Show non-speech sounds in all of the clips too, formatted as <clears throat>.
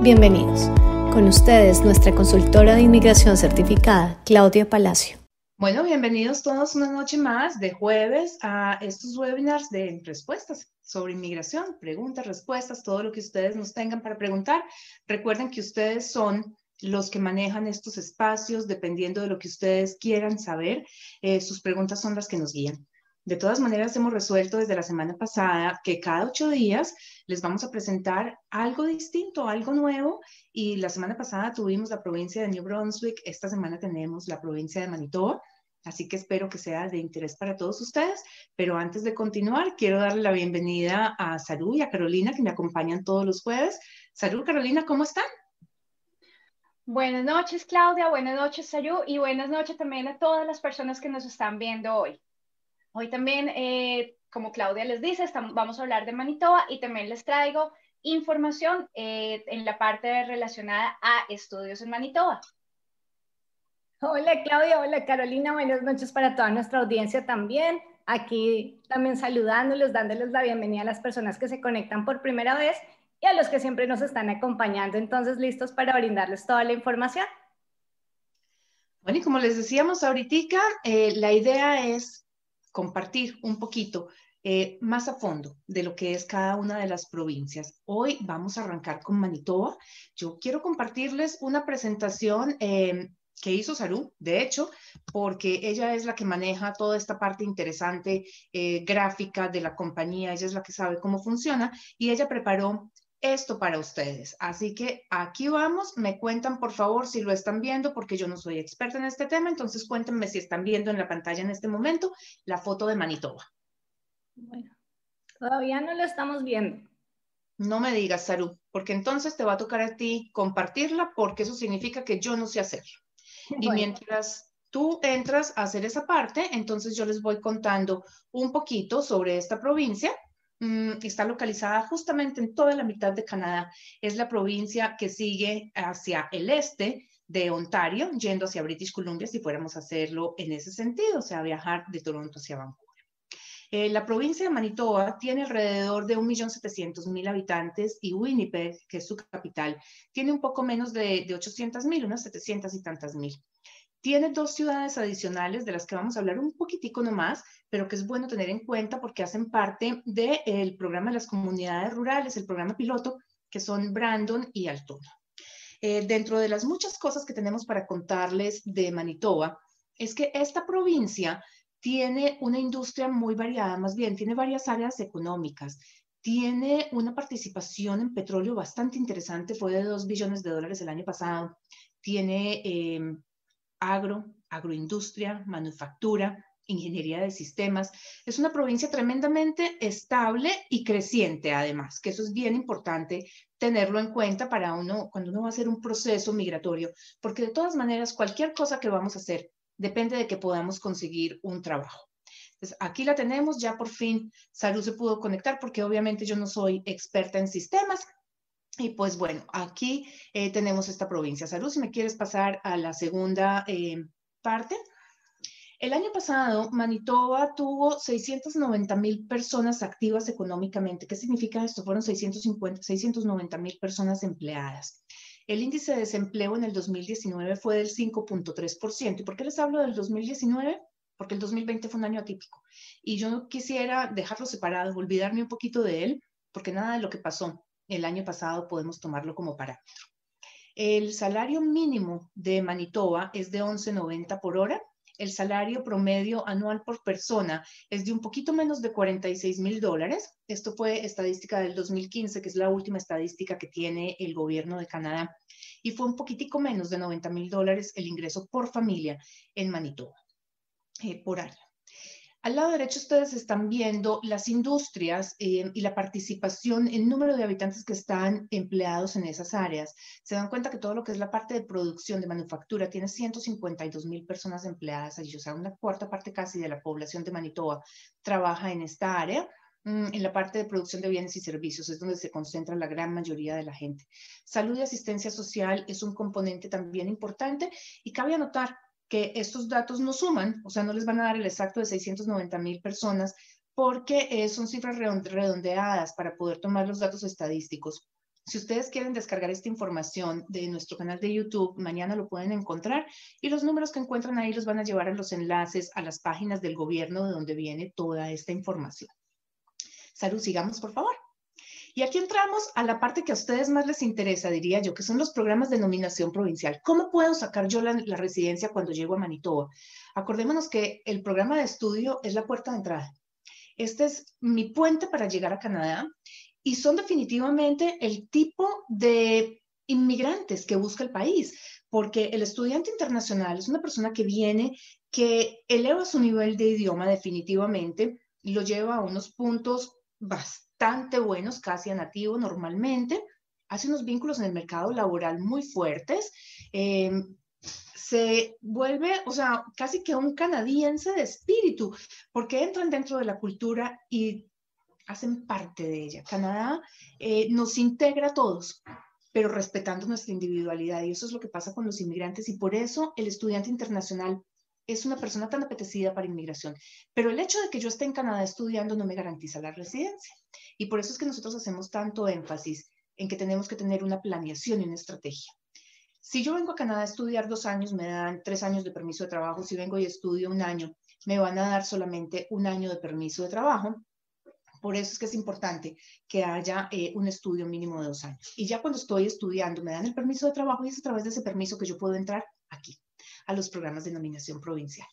Bienvenidos. Con ustedes, nuestra consultora de inmigración certificada, Claudia Palacio. Bueno, bienvenidos todos una noche más de jueves a estos webinars de respuestas sobre inmigración, preguntas, respuestas, todo lo que ustedes nos tengan para preguntar. Recuerden que ustedes son los que manejan estos espacios, dependiendo de lo que ustedes quieran saber, eh, sus preguntas son las que nos guían. De todas maneras, hemos resuelto desde la semana pasada que cada ocho días les vamos a presentar algo distinto, algo nuevo. Y la semana pasada tuvimos la provincia de New Brunswick, esta semana tenemos la provincia de Manitoba. Así que espero que sea de interés para todos ustedes. Pero antes de continuar, quiero darle la bienvenida a Saru y a Carolina, que me acompañan todos los jueves. Saru, Carolina, ¿cómo están? Buenas noches, Claudia. Buenas noches, Saru. Y buenas noches también a todas las personas que nos están viendo hoy. Hoy también, eh, como Claudia les dice, vamos a hablar de Manitoba y también les traigo información eh, en la parte relacionada a estudios en Manitoba. Hola Claudia, hola Carolina, buenas noches para toda nuestra audiencia también. Aquí también saludándolos, dándoles la bienvenida a las personas que se conectan por primera vez y a los que siempre nos están acompañando. Entonces, listos para brindarles toda la información. Bueno, y como les decíamos ahorita, eh, la idea es compartir un poquito eh, más a fondo de lo que es cada una de las provincias. Hoy vamos a arrancar con Manitoba. Yo quiero compartirles una presentación eh, que hizo Saru, de hecho, porque ella es la que maneja toda esta parte interesante eh, gráfica de la compañía, ella es la que sabe cómo funciona y ella preparó esto para ustedes. Así que aquí vamos, me cuentan por favor si lo están viendo, porque yo no soy experta en este tema, entonces cuéntenme si están viendo en la pantalla en este momento la foto de Manitoba. Bueno, todavía no lo estamos viendo. No me digas, Saru, porque entonces te va a tocar a ti compartirla, porque eso significa que yo no sé hacerlo. Y mientras tú entras a hacer esa parte, entonces yo les voy contando un poquito sobre esta provincia está localizada justamente en toda la mitad de Canadá. Es la provincia que sigue hacia el este de Ontario, yendo hacia British Columbia, si fuéramos a hacerlo en ese sentido, o sea, viajar de Toronto hacia Vancouver. Eh, la provincia de Manitoba tiene alrededor de 1.700.000 habitantes y Winnipeg, que es su capital, tiene un poco menos de, de 800.000, unas 700 y tantas mil. Tiene dos ciudades adicionales de las que vamos a hablar un poquitico nomás, pero que es bueno tener en cuenta porque hacen parte del programa de las comunidades rurales, el programa piloto, que son Brandon y Altona. Eh, dentro de las muchas cosas que tenemos para contarles de Manitoba, es que esta provincia tiene una industria muy variada, más bien tiene varias áreas económicas, tiene una participación en petróleo bastante interesante, fue de 2 billones de dólares el año pasado, tiene em, agro, agroindustria, manufactura, ingeniería de sistemas. Es una provincia tremendamente estable y creciente, además, que eso es bien importante tenerlo en cuenta para uno, cuando uno va a hacer un proceso migratorio, porque de todas maneras, cualquier cosa que vamos a hacer depende de que podamos conseguir un trabajo. Entonces, aquí la tenemos, ya por fin Salud se pudo conectar, porque obviamente yo no soy experta en sistemas, y pues bueno, aquí eh, tenemos esta provincia. Salud, si me quieres pasar a la segunda eh, parte. El año pasado, Manitoba tuvo 690 mil personas activas económicamente. ¿Qué significa esto? Fueron 650, 690 mil personas empleadas. El índice de desempleo en el 2019 fue del 5.3%. ¿Y por qué les hablo del 2019? Porque el 2020 fue un año atípico. Y yo no quisiera dejarlo separado, olvidarme un poquito de él, porque nada de lo que pasó el año pasado podemos tomarlo como parámetro. El salario mínimo de Manitoba es de 11.90 por hora. El salario promedio anual por persona es de un poquito menos de 46 mil dólares. Esto fue estadística del 2015, que es la última estadística que tiene el gobierno de Canadá. Y fue un poquitico menos de 90 mil dólares el ingreso por familia en Manitoba, eh, por año. Al lado derecho ustedes están viendo las industrias eh, y la participación en número de habitantes que están empleados en esas áreas. Se dan cuenta que todo lo que es la parte de producción, de manufactura, tiene 152 mil personas empleadas allí, o sea, una cuarta parte casi de la población de Manitoba trabaja en esta área. Mm, en la parte de producción de bienes y servicios es donde se concentra la gran mayoría de la gente. Salud y asistencia social es un componente también importante y cabe anotar que estos datos no suman, o sea, no les van a dar el exacto de 690 mil personas, porque eh, son cifras redondeadas para poder tomar los datos estadísticos. Si ustedes quieren descargar esta información de nuestro canal de YouTube, mañana lo pueden encontrar y los números que encuentran ahí los van a llevar a los enlaces a las páginas del gobierno de donde viene toda esta información. Salud, sigamos por favor. Y aquí entramos a la parte que a ustedes más les interesa, diría yo, que son los programas de nominación provincial. ¿Cómo puedo sacar yo la, residencia cuando llego a Manitoba? Acordémonos que el programa de estudio es la puerta de entrada. Este es mi puente para llegar a Canadá y son definitivamente el tipo de inmigrantes que busca el país, porque el estudiante internacional es una persona que viene, que eleva su nivel de idioma definitivamente, lo lleva a unos puntos bastante buenos, casi a nativo normalmente, hace unos vínculos en el mercado laboral muy fuertes, eh, se vuelve, o sea, casi que un canadiense de espíritu, porque entran dentro de la cultura y hacen parte de ella. Canadá eh, nos integra a todos, pero respetando nuestra individualidad. Y eso es lo que pasa con los inmigrantes y por eso el estudiante internacional es una persona tan apetecida para inmigración. Pero el hecho de que yo esté en Canadá estudiando no me garantiza la residencia. Y por eso es que nosotros hacemos tanto énfasis en que tenemos que tener una planeación y una estrategia. Si yo vengo a Canadá a estudiar dos años, me dan tres años de permiso de trabajo. Si vengo y estudio un año, me van a dar solamente un año de permiso de trabajo. Por eso es que es importante que haya eh, un estudio mínimo de dos años. Y ya cuando estoy estudiando, me dan el permiso de trabajo y es a través de ese permiso que yo puedo entrar aquí, a los programas de nominación provincial.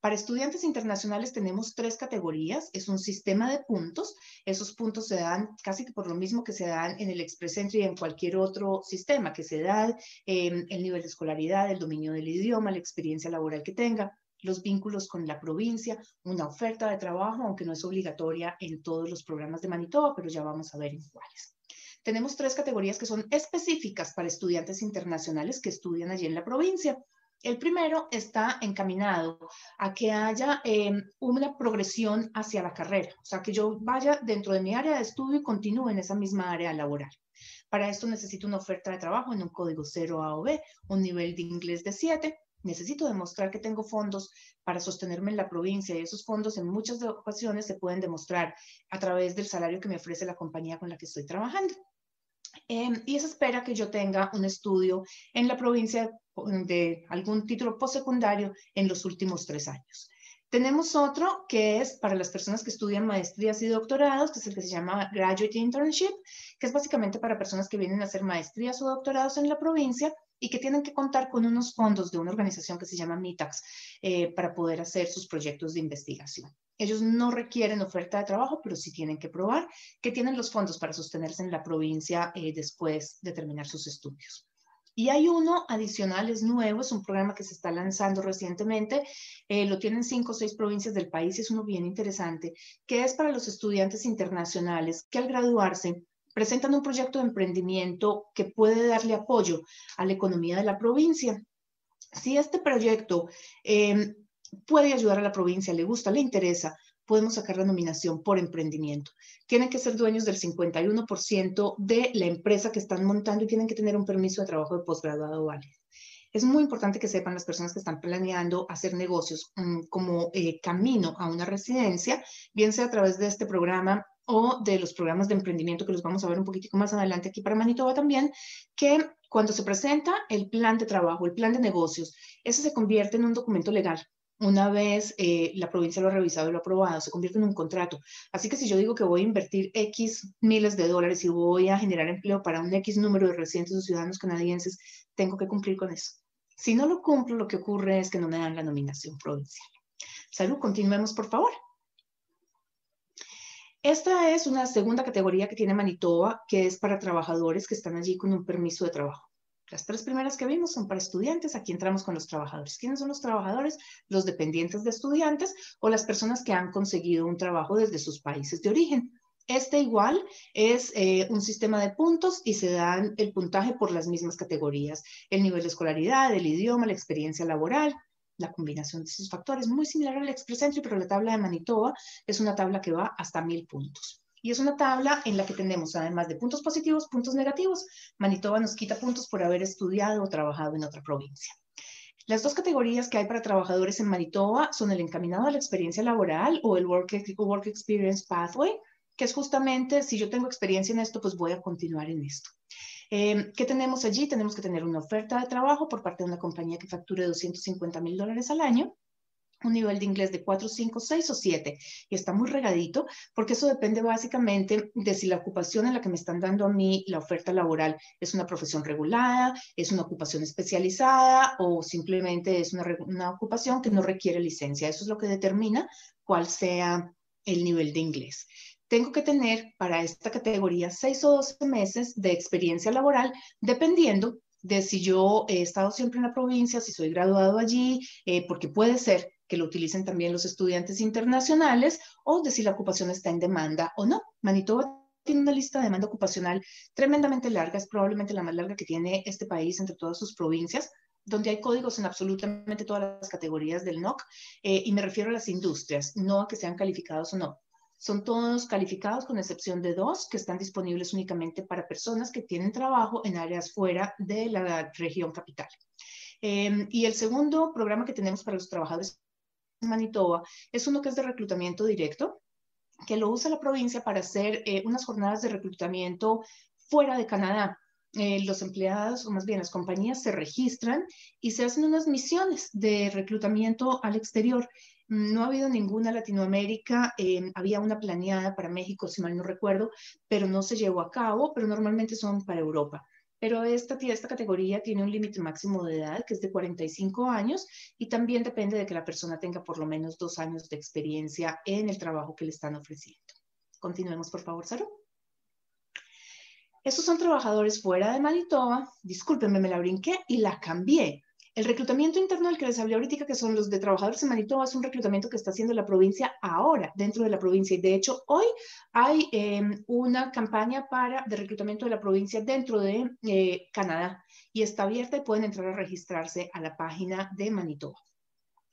Para estudiantes internacionales tenemos tres categorías. Es un sistema de puntos. Esos puntos se dan casi que por lo mismo que se dan en el Express Entry y en cualquier otro sistema, que se da eh, el nivel de escolaridad, el dominio del idioma, la experiencia laboral que tenga los vínculos con la provincia, una oferta de trabajo, aunque no es obligatoria en todos los programas de Manitoba, pero ya vamos a ver en cuáles. Tenemos tres categorías que son específicas para estudiantes internacionales que estudian allí en la provincia. El primero está encaminado a que haya eh, una progresión hacia la carrera, o sea, que yo vaya dentro de mi área de estudio y continúe en esa misma área laboral. Para esto necesito una oferta de trabajo en un código 0 A o B, un nivel de inglés de 7, necesito demostrar que tengo fondos para sostenerme en la provincia y esos fondos en muchas ocasiones se pueden demostrar a través del salario que me ofrece la compañía con la que estoy trabajando. Eh, y eso espera que yo tenga un estudio en la provincia de algún título postsecundario en los últimos tres años. Tenemos otro que es para las personas que estudian maestrías y doctorados, que es el que se llama Graduate Internship, que es básicamente para personas que vienen a hacer maestrías o doctorados en la provincia y que tienen que contar con unos fondos de una organización que se llama MITAX eh, para poder hacer sus proyectos de investigación. Ellos no requieren oferta de trabajo, pero sí tienen que probar que tienen los fondos para sostenerse en la provincia eh, después de terminar sus estudios. Y hay uno adicional, es nuevo, es un programa que se está lanzando recientemente, eh, lo tienen cinco o seis provincias del país, es uno bien interesante, que es para los estudiantes internacionales que al graduarse presentan un proyecto de emprendimiento que puede darle apoyo a la economía de la provincia. Si este proyecto eh, puede ayudar a la provincia, le gusta, le interesa, podemos sacar la nominación por emprendimiento. Tienen que ser dueños del 51% de la empresa que están montando y tienen que tener un permiso de trabajo de posgraduado válido. Es muy importante que sepan las personas que están planeando hacer negocios mm, como eh, camino a una residencia, bien sea a través de este programa o de los programas de emprendimiento que los vamos a ver un poquitico más adelante aquí para Manitoba también, que cuando se presenta el plan de trabajo, el plan de negocios, ese se convierte en un documento legal una vez eh, la provincia lo ha revisado y lo ha aprobado, se convierte en un contrato. Así que si yo digo que voy a invertir X miles de dólares y voy a generar empleo para un X número de residentes o ciudadanos canadienses, tengo que cumplir con eso. Si no lo cumplo, lo que ocurre es que no me dan la nominación provincial. Salud, continuemos, por favor. Esta es una segunda categoría que tiene Manitoba, que es para trabajadores que están allí con un permiso de trabajo. Las tres primeras que vimos son para estudiantes, aquí entramos con los trabajadores. ¿Quiénes son los trabajadores? Los dependientes de estudiantes o las personas que han conseguido un trabajo desde sus países de origen. Este igual es eh, un sistema de puntos y se dan el puntaje por las mismas categorías. El nivel de escolaridad, el idioma, la experiencia laboral, la combinación de esos factores. Muy similar al Express Entry, pero la tabla de Manitoba es una tabla que va hasta mil puntos. Y es una tabla en la que tenemos, además de puntos positivos, puntos negativos. Manitoba nos quita puntos por haber estudiado o trabajado en otra provincia. Las dos categorías que hay para trabajadores en Manitoba son el encaminado a la experiencia laboral o el Work Experience Pathway, que es justamente, si yo tengo experiencia en esto, pues voy a continuar en esto. Eh, ¿Qué tenemos allí? Tenemos que tener una oferta de trabajo por parte de una compañía que facture 250 mil dólares al año un nivel de inglés de 4, 5, 6 o 7 y está muy regadito porque eso depende básicamente de si la ocupación en la que me están dando a mí la oferta laboral es una profesión regulada, es una ocupación especializada o simplemente es una, una ocupación que no requiere licencia. Eso es lo que determina cuál sea el nivel de inglés. Tengo que tener para esta categoría 6 o 12 meses de experiencia laboral dependiendo de si yo he estado siempre en la provincia, si soy graduado allí, eh, porque puede ser que lo utilicen también los estudiantes internacionales o de si la ocupación está en demanda o no. Manitoba tiene una lista de demanda ocupacional tremendamente larga, es probablemente la más larga que tiene este país entre todas sus provincias, donde hay códigos en absolutamente todas las categorías del NOC, eh, y me refiero a las industrias, no a que sean calificados o no. Son todos calificados con excepción de dos que están disponibles únicamente para personas que tienen trabajo en áreas fuera de la región capital. Eh, y el segundo programa que tenemos para los trabajadores Manitoba es uno que es de reclutamiento directo, que lo usa la provincia para hacer eh, unas jornadas de reclutamiento fuera de Canadá. Eh, los empleados, o más bien las compañías, se registran y se hacen unas misiones de reclutamiento al exterior. No ha habido ninguna Latinoamérica, eh, había una planeada para México, si mal no recuerdo, pero no se llevó a cabo, pero normalmente son para Europa pero esta, esta categoría tiene un límite máximo de edad que es de 45 años y también depende de que la persona tenga por lo menos dos años de experiencia en el trabajo que le están ofreciendo. Continuemos, por favor, Saro. Estos son trabajadores fuera de Manitoba. Discúlpenme, me la brinqué y la cambié. El reclutamiento interno del que les hablé ahorita, que son los de trabajadores en Manitoba, es un reclutamiento que está haciendo la provincia ahora, dentro de la provincia. Y de hecho, hoy hay em, una campaña para, de reclutamiento de la provincia dentro de eh, Canadá y está abierta y pueden entrar a registrarse a la página de Manitoba.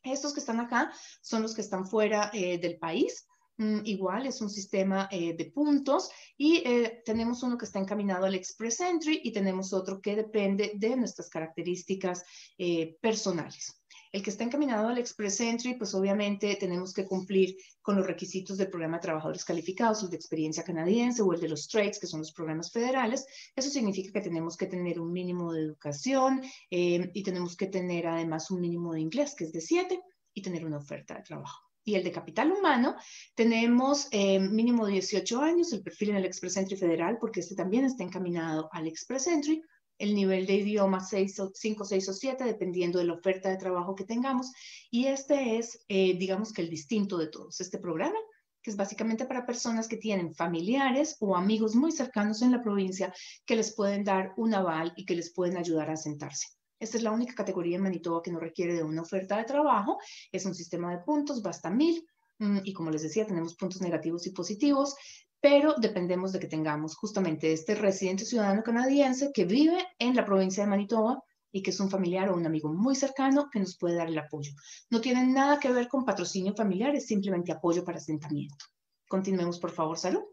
Estos que están acá son los que están fuera eh, del país. Mm, igual es un sistema eh, de puntos y eh, tenemos uno que está encaminado al Express Entry y tenemos otro que depende de nuestras características eh, personales. El que está encaminado al Express Entry, pues obviamente tenemos que cumplir con los requisitos del programa de trabajadores calificados, el de experiencia canadiense o el de los trades, que son los programas federales. Eso significa que tenemos que tener un mínimo de educación y tenemos que tener además un mínimo de inglés, que es de 7, y tener una oferta de trabajo y el de capital humano, tenemos eh, mínimo 18 años, el perfil en el Express Entry federal, porque este también está encaminado al Express Entry, el nivel de idioma 6, 5, 6 o 7, dependiendo de la oferta de trabajo que tengamos. Y este es, eh, digamos que el distinto de todos. Este programa, que es básicamente para personas que tienen familiares o amigos muy cercanos en la provincia que les pueden dar un aval y que les pueden ayudar a sentarse. Esta es la única categoría en Manitoba que no requiere de una oferta de trabajo. Es un sistema de puntos, basta mil. Mm, y como les decía, tenemos puntos negativos y positivos, pero dependemos de que tengamos justamente este residente ciudadano canadiense que vive en la provincia de Manitoba y que es un familiar o un amigo muy cercano que nos puede dar el apoyo. No tiene nada que ver con patrocinio familiar, es simplemente apoyo para asentamiento. Continuemos, por favor, salud.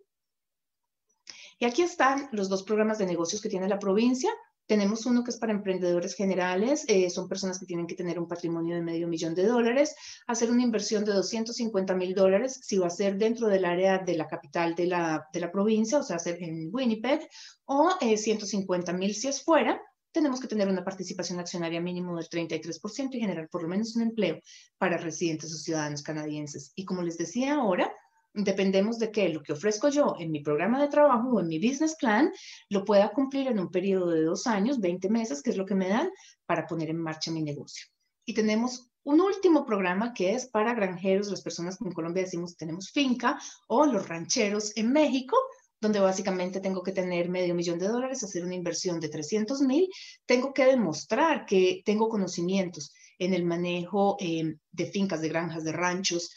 Y aquí están los dos programas de negocios que tiene la provincia. Tenemos uno que es para emprendedores generales, eh, son personas que tienen que tener un patrimonio de medio millón de dólares, hacer una inversión de 250 mil dólares si va a ser dentro del área de la capital de la, de la provincia, o sea, hacer en Winnipeg, o 150 eh, mil si es fuera. Tenemos que tener una participación accionaria mínimo del 33% y generar por lo menos un empleo para residentes o ciudadanos canadienses. Y como les decía ahora, dependemos de que lo que ofrezco yo en mi programa de trabajo o en mi business plan lo pueda cumplir en un periodo de dos años, 20 meses, que es lo que me dan para poner en marcha mi negocio. Y tenemos un último programa que es para granjeros, las personas que en Colombia decimos tenemos finca o los rancheros en México, donde básicamente tengo que tener medio millón de dólares, hacer una inversión de 300 mil, tengo que demostrar que tengo conocimientos en el manejo eh, de fincas, de granjas, de ranchos,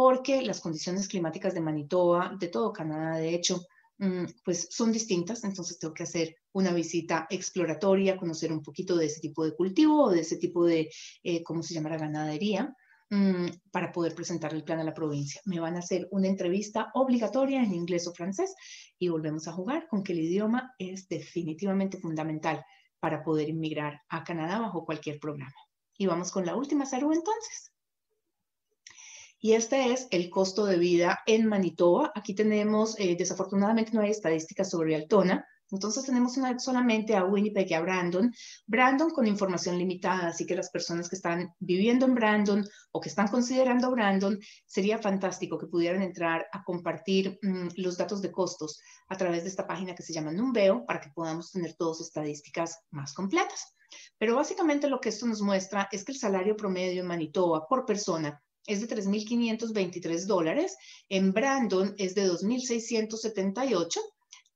porque las condiciones climáticas de Manitoba, de todo Canadá, de hecho, mm, pues son distintas, entonces tengo que hacer una visita exploratoria, conocer un poquito de ese tipo de cultivo o de ese tipo de, eh, ¿cómo se llama la ganadería? Mm, para poder presentar el plan a la provincia. Me van a hacer una entrevista obligatoria en inglés o francés y volvemos a jugar con que el idioma es definitivamente fundamental para poder inmigrar a Canadá bajo cualquier programa. Y vamos con la última, Saru, entonces. Y este es el costo de vida en Manitoba. Aquí tenemos, eh, desafortunadamente no hay estadísticas sobre Altona, entonces tenemos una, solamente a Winnipeg y a Brandon. Brandon con información limitada, así que las personas que están viviendo en Brandon o que están considerando Brandon, sería fantástico que pudieran entrar a compartir mm, los datos de costos a través de esta página que se llama Numbeo para que podamos tener todas estadísticas más completas. Pero básicamente lo que esto nos muestra es que el salario promedio en Manitoba por persona es de 3.523 dólares, en Brandon es de 2.678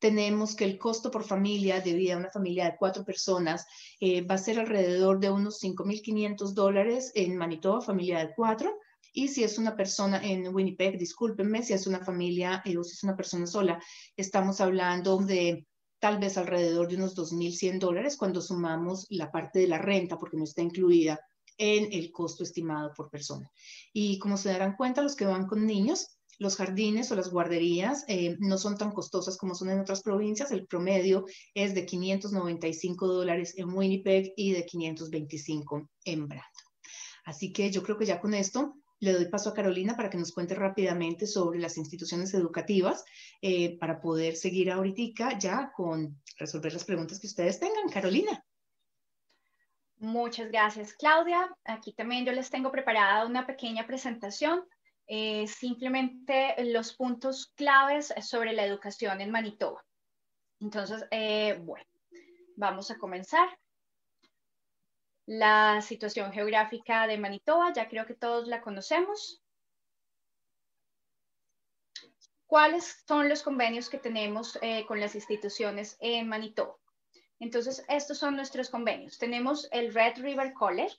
tenemos que el costo por familia de vida, una familia de cuatro personas, eh, va a ser alrededor de unos 5.500 dólares en Manitoba, familia de cuatro. Y si es una persona en Winnipeg, discúlpenme, si es una familia eh, o si es una persona sola, estamos hablando de tal vez alrededor de unos 2.100 dólares cuando sumamos la parte de la renta, porque no está incluida en el costo estimado por persona. Y como se darán cuenta, los que van con niños, los jardines o las guarderías eh, no son tan costosas como son en otras provincias. El promedio es de 595 dólares en Winnipeg y de 525 en Brandon. Así que yo creo que ya con esto le doy paso a Carolina para que nos cuente rápidamente sobre las instituciones educativas eh, para poder seguir ahorita ya con resolver las preguntas que ustedes tengan. Carolina. Muchas gracias, Claudia. Aquí también yo les tengo preparada una pequeña presentación eh, simplemente los puntos claves sobre la educación en Manitoba. Entonces, eh, bueno, vamos a comenzar. La situación geográfica de Manitoba, ya creo que todos la conocemos. ¿Cuáles son los convenios que tenemos eh, con las instituciones en Manitoba? Entonces, estos son nuestros convenios. Tenemos el Red River College,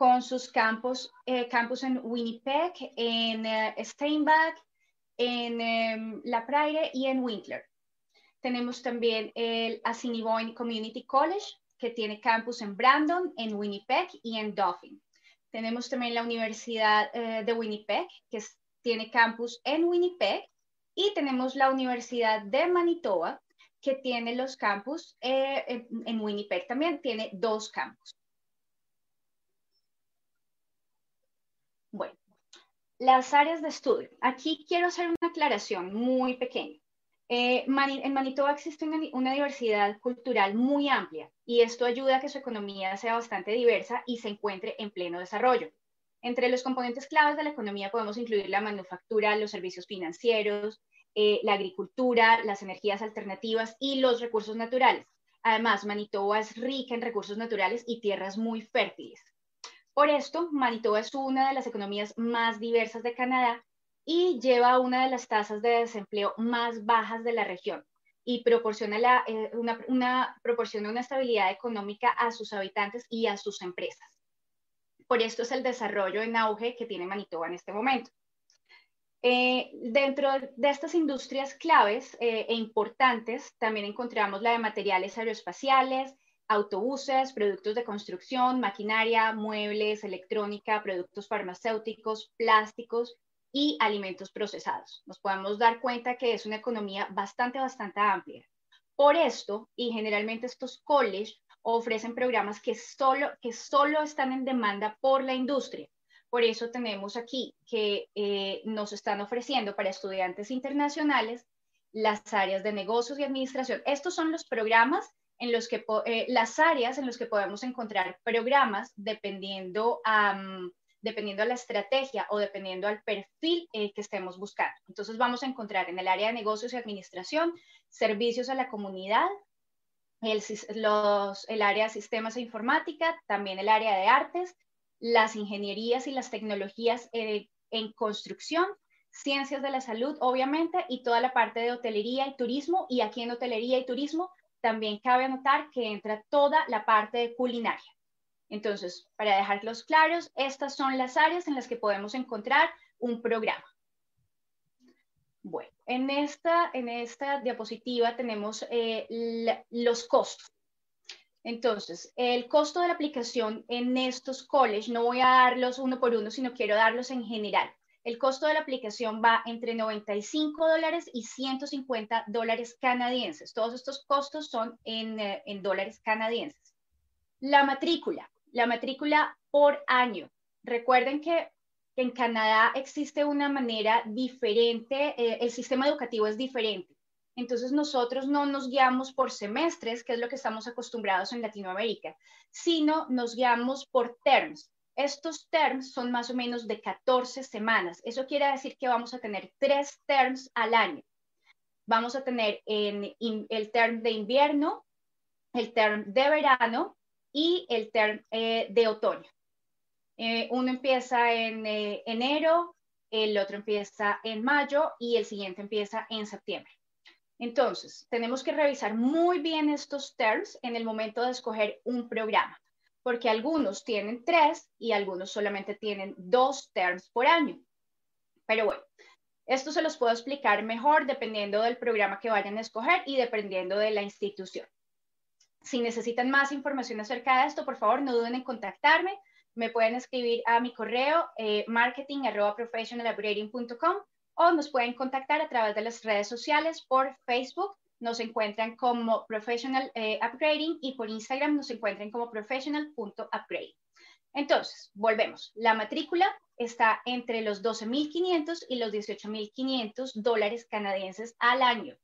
con sus campos, eh, campus en Winnipeg, en eh, Steinbach, en em, La Prairie y en Winkler. Tenemos también el Assiniboine Community College, que tiene campus en Brandon, en Winnipeg y en Dauphin. Tenemos también la Universidad eh, de Winnipeg, que tiene campus en Winnipeg. Y tenemos la Universidad de Manitoba, que tiene los campus en Winnipeg también, tiene dos campus. Bueno, las áreas de estudio. Aquí quiero hacer una aclaración muy pequeña. Eh, en Manitoba existe una, diversidad cultural muy amplia y esto ayuda a que su economía sea bastante diversa y se encuentre en pleno desarrollo. Entre los componentes claves de la economía podemos incluir la manufactura, los servicios financieros, eh, la agricultura, las energías alternativas y los recursos naturales. Además, Manitoba es rica en recursos naturales y tierras muy fértiles. Por esto, Manitoba es una de las economías más diversas de Canadá y lleva una de las tasas de desempleo más bajas de la región y proporciona, eh, una, proporciona una estabilidad económica a sus habitantes y a sus empresas. Por esto es el desarrollo en auge que tiene Manitoba en este momento. Eh, dentro de estas industrias claves eh, e importantes, también encontramos la de materiales aeroespaciales, autobuses, productos de construcción, maquinaria, muebles, electrónica, productos farmacéuticos, plásticos y alimentos procesados. Nos podemos dar cuenta que es una economía bastante, bastante amplia. Por esto, y generalmente estos colleges ofrecen programas que solo, que solo están en demanda por la industria. Por eso tenemos aquí que eh, nos están ofreciendo para estudiantes internacionales las áreas de negocios y administración. Estos son los programas en los que eh, las áreas en las que podemos encontrar programas dependiendo, dependiendo a la estrategia o dependiendo al perfil eh, que estemos buscando. Entonces vamos a encontrar en el área de negocios y administración, servicios a la comunidad, el, los, el área de sistemas e informática, también el área de artes, las ingenierías y las tecnologías eh, en construcción, ciencias de la salud, obviamente, y toda la parte de hotelería y turismo. Y aquí en hotelería y turismo también cabe anotar que entra toda la parte de culinaria. Entonces, para dejarlos claros, estas son las áreas en las que podemos encontrar un programa. Bueno, en esta, en esta diapositiva tenemos eh, los costos. Entonces, el costo de la aplicación en estos colleges, no voy a darlos uno por uno, sino quiero darlos en general. El costo de la aplicación va entre 95 dólares y 150 dólares canadienses. Todos estos costos son eh, en, dólares canadienses. La matrícula, la matrícula por año. Recuerden que, en Canadá existe una manera diferente, eh, el sistema educativo es diferente. Entonces nosotros no nos guiamos por semestres, que es lo que estamos acostumbrados en Latinoamérica, sino nos guiamos por terms. Estos terms son más o menos de 14 semanas. Eso quiere decir que vamos a tener tres terms al año. Vamos a tener en, el term de invierno, el term de verano y el term eh, de otoño. Eh, uno empieza en eh, enero, el otro empieza en mayo y el siguiente empieza en septiembre. Entonces, tenemos que revisar muy bien estos terms en el momento de escoger un programa, porque algunos tienen tres y algunos solamente tienen dos terms por año. Pero bueno, esto se los puedo explicar mejor dependiendo del programa que vayan a escoger y dependiendo de la institución. Si necesitan más información acerca de esto, por favor, no duden en contactarme. Me pueden escribir a mi correo eh, o nos pueden contactar a través de las redes sociales por Facebook. Nos encuentran como Professional eh, Upgrading y por Instagram nos encuentran como professional.upgrading. Entonces, volvemos. La matrícula está entre los 12.500 y los 18.500 dólares canadienses al año.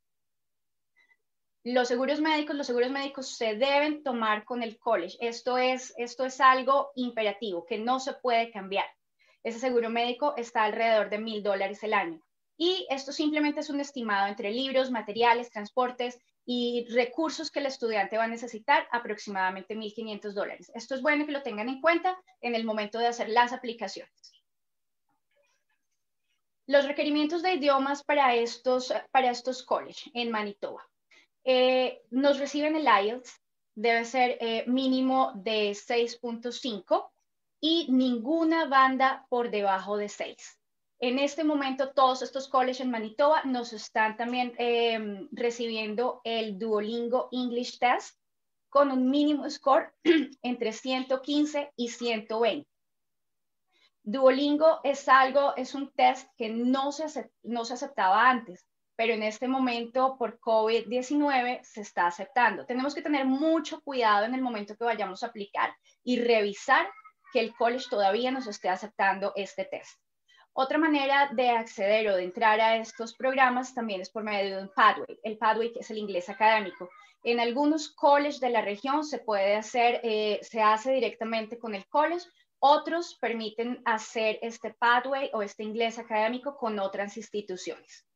Los seguros médicos, los seguros médicos se deben tomar con el college. Esto es, esto es algo imperativo que no se puede cambiar. Ese seguro médico está alrededor de mil dólares el año. Y esto simplemente es un estimado entre libros, materiales, transportes y recursos que el estudiante va a necesitar, aproximadamente 1.500 dólares. Esto es bueno que lo tengan en cuenta en el momento de hacer las aplicaciones. Los requerimientos de idiomas para estos, para estos college en Manitoba. Eh, nos reciben el IELTS, debe ser eh, mínimo de 6.5 y ninguna banda por debajo de 6. En este momento, todos estos colleges en Manitoba nos están también em, recibiendo el Duolingo English Test con un mínimo score <clears throat> entre 115 y 120. Duolingo es algo, es un test que no se, no se aceptaba antes, pero en este momento por COVID-19 se está aceptando. Tenemos que tener mucho cuidado en el momento que vayamos a aplicar y revisar que el college todavía nos esté aceptando este test. Otra manera de acceder o de entrar a estos programas también es por medio de un Pathway. El Pathway que es el inglés académico. En algunos colleges de la región se puede hacer, eh, se hace directamente con el college. Otros permiten hacer este Pathway o este inglés académico con otras instituciones.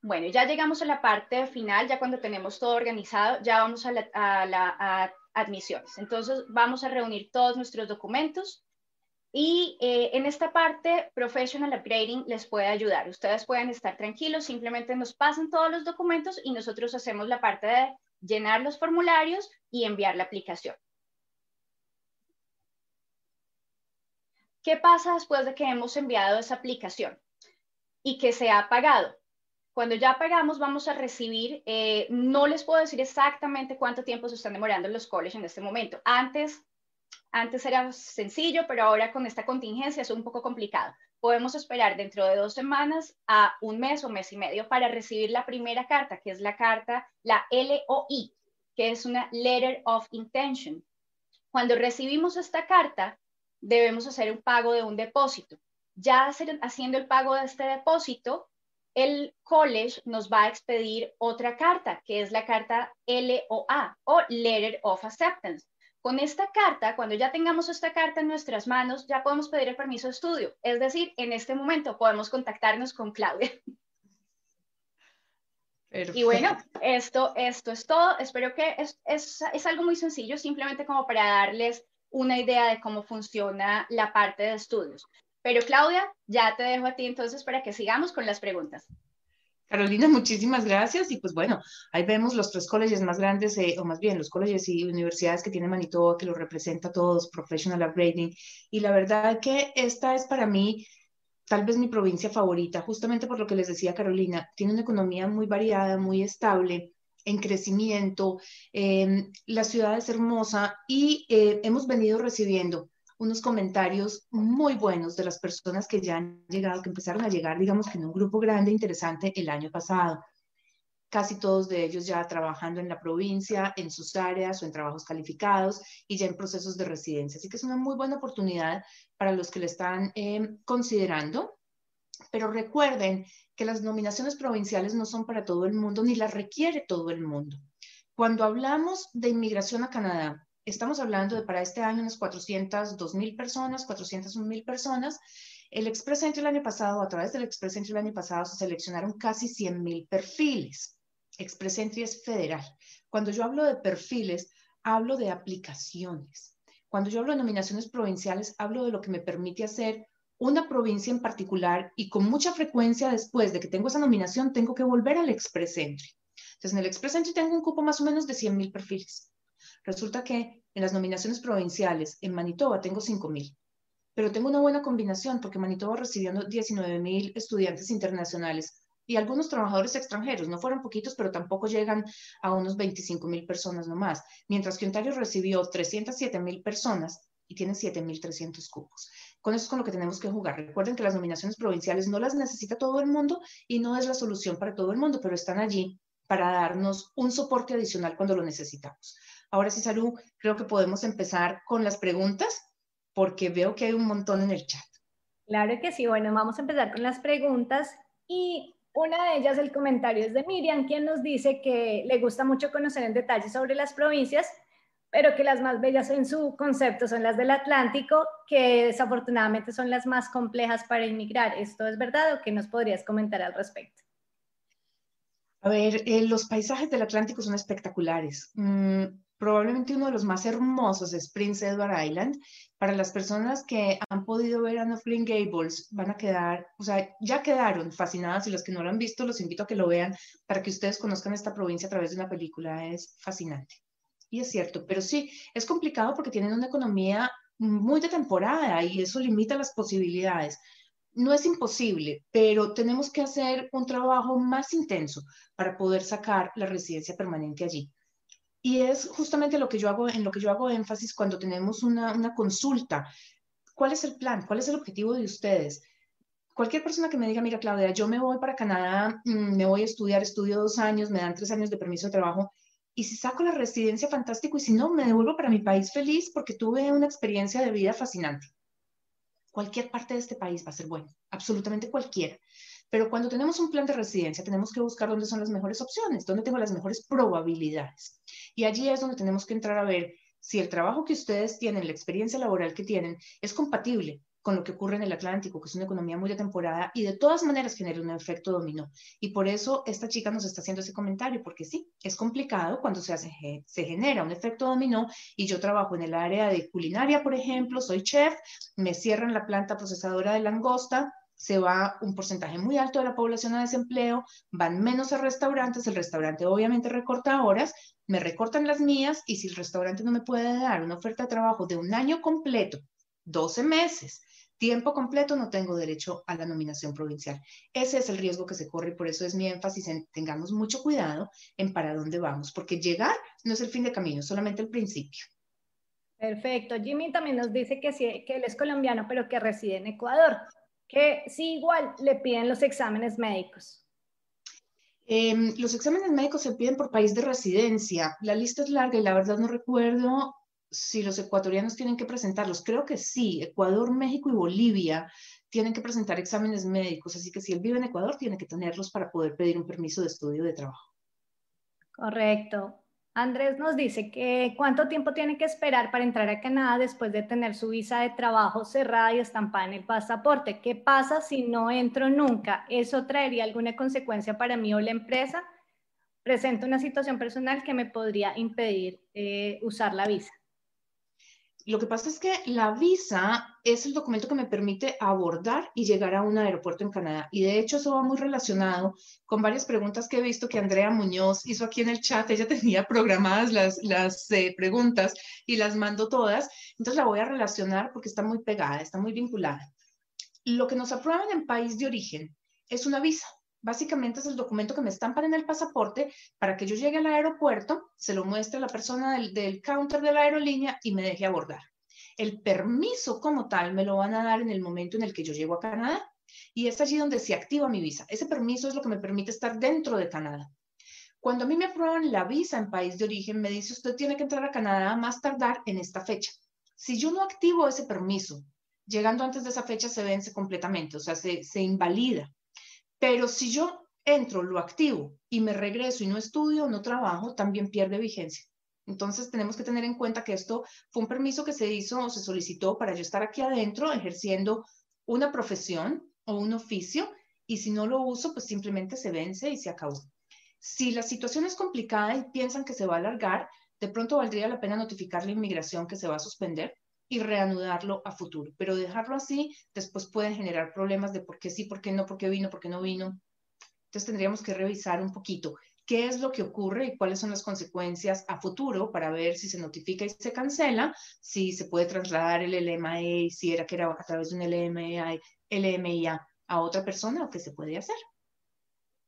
Bueno, ya llegamos a la parte final, ya cuando tenemos todo organizado, ya vamos a la, a admisiones. Entonces, vamos a reunir todos nuestros documentos y eh, en esta parte, Professional Upgrading les puede ayudar. Ustedes pueden estar tranquilos, simplemente nos pasan todos los documentos y nosotros hacemos la parte de llenar los formularios y enviar la aplicación. ¿Qué pasa después de que hemos enviado esa aplicación y que se ha pagado? Cuando ya pagamos, vamos a recibir, eh, no les puedo decir exactamente cuánto tiempo se están demorando los colleges en este momento. Antes antes era sencillo, pero ahora con esta contingencia es un poco complicado. Podemos esperar dentro de dos semanas a un mes o mes y medio para recibir la primera carta, que es la carta, la LOI, que es una Letter of Intention. Cuando recibimos esta carta, debemos hacer un pago de un depósito. Ya haciendo el pago de este depósito, el college nos va a expedir otra carta, que es la carta LOA o Letter of Acceptance. Con esta carta, cuando ya tengamos esta carta en nuestras manos, ya podemos pedir el permiso de estudio. Es decir, en este momento podemos contactarnos con Claudia. Y bueno, esto, esto es todo. Espero que es, es, es, algo muy sencillo, simplemente como para darles una idea de cómo funciona la parte de estudios. Pero Claudia, ya te dejo a ti entonces para que sigamos con las preguntas. Carolina, <laughs> muchísimas gracias. Y pues bueno, ahí vemos los tres colegios más grandes, eh, o más bien los colegios y universidades que tiene Manitoba, que lo representa a todos, Professional Upgrading. Y la verdad que esta es para mí tal vez mi provincia favorita, justamente por lo que les decía Carolina, tiene una economía muy variada, muy estable en crecimiento, la ciudad es hermosa y eh, hemos venido recibiendo unos comentarios muy buenos de las personas que ya han llegado, que empezaron a llegar, digamos que en un grupo grande interesante el año pasado. casi todos de ellos ya trabajando en la provincia, en sus áreas o en trabajos calificados y ya en procesos de residencia. Así que es una muy buena oportunidad para los que le están eh, considerando. Pero recuerden que las nominaciones provinciales no son para todo el mundo ni las requiere todo el mundo. Cuando hablamos de inmigración a Canadá, estamos hablando de para este año unas 402 mil personas, 401 mil personas. El Express Entry el año pasado, a través del Express Entry el año pasado, se seleccionaron casi 100 mil perfiles. Express Entry es federal. Cuando yo hablo de perfiles, hablo de aplicaciones. Cuando yo hablo de nominaciones provinciales, hablo de lo que me permite hacer una provincia en particular y con mucha frecuencia después de que tengo esa nominación, tengo que volver al Express Entry. Entonces, en el Express Entry tengo un cupo más o menos de 100 mil perfiles. Resulta que en las nominaciones provinciales, en Manitoba tengo 5 mil, pero tengo una buena combinación porque Manitoba recibiendo 19 mil estudiantes internacionales y algunos trabajadores extranjeros, no fueron poquitos, pero tampoco llegan a unos 25 mil personas nomás, mientras que Ontario recibió 307 mil personas y tiene 7.300 cupos. Con eso es con lo que tenemos que jugar. Recuerden que las nominaciones provinciales no las necesita todo el mundo y no es la solución para todo el mundo, pero están allí para darnos un soporte adicional cuando lo necesitamos. Ahora sí, Salud, creo que podemos empezar con las preguntas porque veo que hay un montón en el chat. Claro que sí. Bueno, vamos a empezar con las preguntas y una de ellas, el comentario es de Miriam, quien nos dice que le gusta mucho conocer en detalle sobre las provincias, pero que las más bellas en su concepto son las del Atlántico, que desafortunadamente son las más complejas para inmigrar. ¿Esto es verdad o qué nos podrías comentar al respecto? A ver, eh, los paisajes del Atlántico son espectaculares. Mm, probablemente uno de los más hermosos es Prince Edward Island. Para las personas que han podido ver a Green Gables, van a quedar, o sea, ya quedaron fascinadas y los que no lo han visto, los invito a que lo vean para que ustedes conozcan esta provincia a través de una película. Es fascinante. Y es cierto, pero sí, es complicado porque tienen una economía muy de temporada y eso limita las posibilidades no es imposible, pero tenemos que hacer un trabajo más intenso para poder sacar la residencia permanente allí. Y es justamente lo que yo hago, en lo que yo hago énfasis cuando tenemos una, consulta. ¿Cuál es el plan? ¿Cuál es el objetivo de ustedes? Cualquier persona que me diga, mira, Claudia, yo me voy para Canadá, mm, me voy a estudiar, estudio dos años, me dan tres años de permiso de trabajo, y si saco la residencia, fantástico, y si no, me devuelvo para mi país feliz porque tuve una experiencia de vida fascinante cualquier parte de este país va a ser bueno, absolutamente cualquiera. Pero cuando tenemos un plan de residencia, tenemos que buscar dónde son las mejores opciones, dónde tengo las mejores probabilidades. Y allí es donde tenemos que entrar a ver si el trabajo que ustedes tienen, la experiencia laboral que tienen, es compatible con lo que ocurre en el Atlántico, que es una economía muy de temporada y de todas maneras genera un efecto dominó. Y por eso esta chica nos está haciendo ese comentario, porque sí, es complicado cuando se, hace, se genera un efecto dominó y yo trabajo en el área de culinaria, por ejemplo, soy chef, me cierran la planta procesadora de langosta, se va un porcentaje muy alto de la población a desempleo, van menos a restaurantes, el restaurante obviamente recorta horas, me recortan las mías y si el restaurante no me puede dar una oferta de trabajo de un año completo, 12 meses, tiempo completo no tengo derecho a la nominación provincial. Ese es el riesgo que se corre y por eso es mi énfasis en tengamos mucho cuidado en para dónde vamos, porque llegar no es el fin de camino, solamente el principio. Perfecto. Jimmy también nos dice que, sí, que él es colombiano, pero que reside en Ecuador, que sí igual le piden los exámenes médicos. Em, los exámenes médicos se piden por país de residencia. La lista es larga y la verdad no recuerdo si los ecuatorianos tienen que presentarlos. Creo que sí, Ecuador, México y Bolivia tienen que presentar exámenes médicos, así que si él vive en Ecuador, tiene que tenerlos para poder pedir un permiso de estudio de trabajo. Correcto. Andrés nos dice que cuánto tiempo tiene que esperar para entrar a Canadá después de tener su visa de trabajo cerrada y estampada en el pasaporte. ¿Qué pasa si no entro nunca? ¿Eso traería alguna consecuencia para mí o la empresa? Presento una situación personal que me podría impedir eh, usar la visa. Lo que pasa es que la visa es el documento que me permite abordar y llegar a un aeropuerto en Canadá. Y de hecho eso va muy relacionado con varias preguntas que he visto que Andrea Muñoz hizo aquí en el chat. Ella <laughs> tenía programadas las, las eh, preguntas y las mando todas. Entonces la voy a relacionar porque está muy pegada, está muy vinculada. Lo que nos aprueban en país de origen es una visa. Básicamente es el documento que me estampan en el pasaporte para que yo llegue al aeropuerto, se lo muestre a la persona del, del counter de la aerolínea y me deje abordar. El permiso como tal me lo van a dar en el momento en el que yo llego a Canadá y es allí donde se activa mi visa. Ese permiso es lo que me permite estar dentro de Canadá. Cuando a mí me aprueban la visa en país de origen, me dice usted tiene que entrar a Canadá más tardar en esta fecha. Si yo no activo ese permiso, llegando antes de esa fecha se vence completamente, o sea, se, se invalida. Pero si yo entro, lo activo y me regreso y no estudio, no trabajo, también pierde vigencia. Entonces tenemos que tener en cuenta que esto fue un permiso que se hizo o se solicitó para yo estar aquí adentro ejerciendo una profesión o un oficio y si no lo uso, pues simplemente se vence y se acabó. Si la situación es complicada y piensan que se va a alargar, de pronto valdría la pena notificar la inmigración que se va a suspender y reanudarlo a futuro. Pero dejarlo así después puede generar problemas de por qué sí, por qué no, por qué vino, por qué no vino. Entonces tendríamos que revisar un poquito qué es lo que ocurre y cuáles son las consecuencias a futuro para ver si se notifica y se cancela, si se puede trasladar el LMA, si era que era a través de un LMA, a otra persona o qué se puede hacer.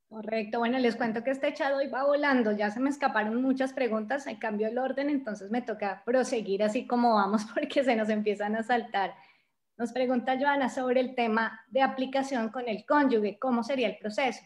Correcto, bueno, les cuento que este echado hoy va volando, ya se me escaparon muchas preguntas, cambió el orden, entonces me toca proseguir así como vamos <laughs> porque se nos empiezan a saltar. Nos pregunta Joana sobre el tema de aplicación con el cónyuge, ¿cómo sería el proceso?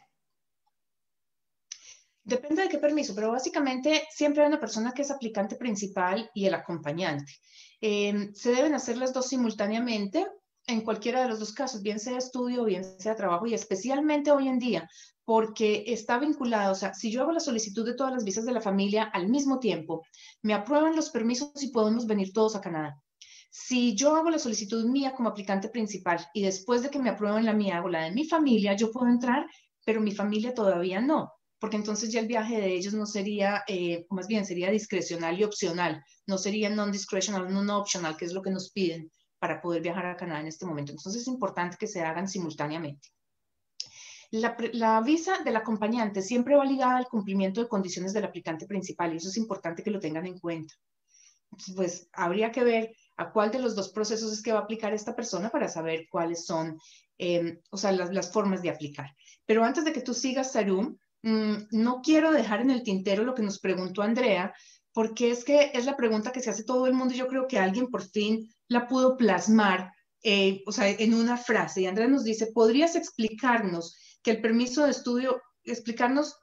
Depende de qué permiso, pero básicamente siempre hay una persona que es aplicante principal y el acompañante. Eh, se deben hacer las dos simultáneamente en cualquiera de los dos casos, bien sea estudio bien sea trabajo, y especialmente hoy en día, porque está vinculado, o sea, si yo hago la solicitud de todas las visas de la familia al mismo tiempo, me aprueban los permisos y podemos venir todos a Canadá. Si yo hago la solicitud mía como aplicante principal y después de que me aprueben la mía hago la de mi familia, yo puedo entrar, pero mi familia todavía no, porque entonces ya el viaje de ellos no sería, eh, más bien sería discrecional y opcional, no sería non-discretional, non-optional, que es lo que nos piden para poder viajar a Canadá en este momento. Entonces es importante que se hagan simultáneamente. La, visa del acompañante siempre va ligada al cumplimiento de condiciones del aplicante principal y eso es importante que lo tengan en cuenta. pues habría que ver a cuál de los dos procesos es que va a aplicar esta persona para saber cuáles son, em, o sea, las, formas de aplicar. Pero antes de que tú sigas, Sarum, mm, no quiero dejar en el tintero lo que nos preguntó Andrea, porque es que es la pregunta que se hace todo el mundo y yo creo que alguien por fin la pudo plasmar, eh, o sea, en una frase. Y Andrea nos dice, ¿podrías explicarnos que el permiso de estudio, explicarnos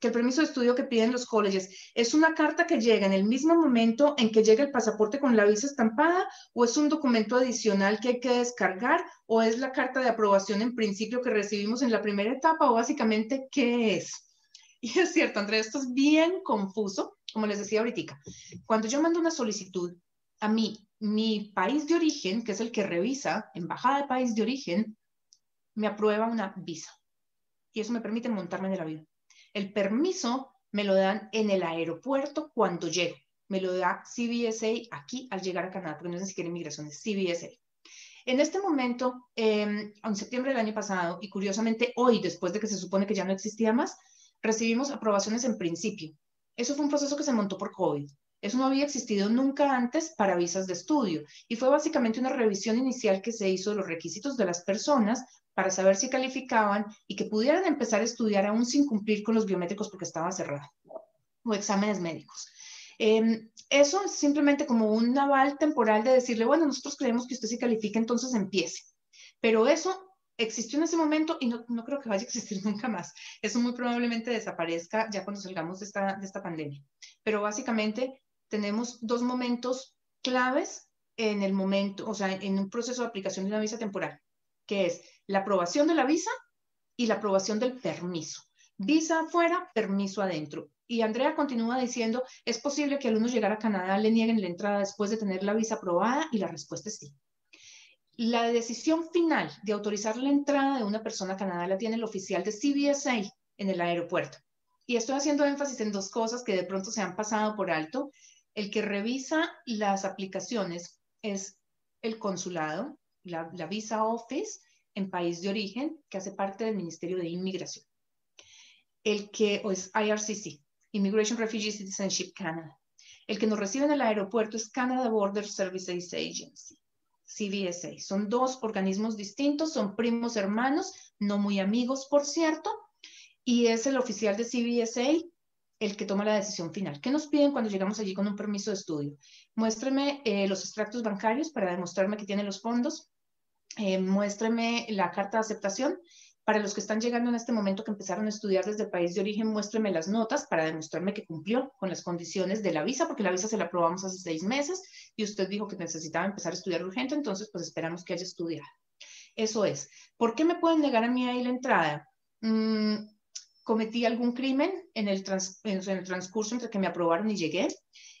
que el permiso de estudio que piden los colegios es una carta que llega en el mismo momento en que llega el pasaporte con la visa estampada o es un documento adicional que hay que descargar o es la carta de aprobación en principio que recibimos en la primera etapa o básicamente qué es. <laughs> Y es cierto, Andrea, esto es bien confuso, como les decía ahorita. Cuando yo mando una solicitud a mí, mi país de origen, que es el que revisa, embajada de país de origen, me aprueba una visa. Y eso me permite montarme en el avión. El permiso me lo dan en el aeropuerto cuando llego. Me lo da CBSA aquí al llegar a Canadá, porque no es ni siquiera inmigración, es CBSA. En este momento, en septiembre del año pasado, y curiosamente hoy, después de que se supone que ya no existía más, recibimos aprobaciones en principio. Eso fue un proceso que se montó por COVID. Eso no había existido nunca antes para visas de estudio y fue básicamente una revisión inicial que se hizo de los requisitos de las personas para saber si calificaban y que pudieran empezar a estudiar aún sin cumplir con los biométricos porque estaba cerrado o exámenes médicos. Em, eso es simplemente como un aval temporal de decirle, bueno, nosotros creemos que usted sí califica, entonces empiece. Pero eso existió en ese momento y no, no, creo que vaya a existir <laughs> nunca más. Eso muy probablemente desaparezca ya cuando salgamos de esta, de esta pandemia. Pero básicamente tenemos dos momentos claves en el momento, o sea, en un proceso de aplicación de una visa temporal, que es la aprobación de la visa y la aprobación del permiso. Visa afuera, permiso adentro. Y Andrea continúa diciendo, ¿es posible que al uno llegar a Canadá le nieguen la entrada después de tener la visa aprobada? Y la respuesta es sí. La decisión final de autorizar la entrada de una persona a Canadá la tiene el oficial de CBSA en el aeropuerto. Y estoy haciendo énfasis en dos cosas que de pronto se han pasado por alto el que revisa las aplicaciones es el consulado, la, Visa Office en país de origen, que hace parte del Ministerio de Inmigración. El que es IRCC, Immigration Refugee Citizenship Canada. El que nos recibe en el aeropuerto es Canada Border Services Agency, CBSA. Son dos organismos distintos, son primos hermanos, no muy amigos, por cierto, y es el oficial de CBSA el que toma la decisión final. ¿Qué nos piden cuando llegamos allí con un permiso de estudio? Muéstreme eh, los extractos bancarios para demostrarme que tiene los fondos. Eh, muéstreme la carta de aceptación Para los que están llegando en este momento que empezaron a estudiar desde el país de origen, muéstreme las notas para demostrarme que cumplió con las condiciones de la visa, porque la visa se la aprobamos hace seis meses y usted dijo que necesitaba empezar a estudiar urgente, entonces pues esperamos que haya estudiado. Eso es. ¿Por qué me pueden negar a mí ahí la entrada? Mm, cometí algún crimen en el, en el, transcurso entre que me aprobaron y llegué.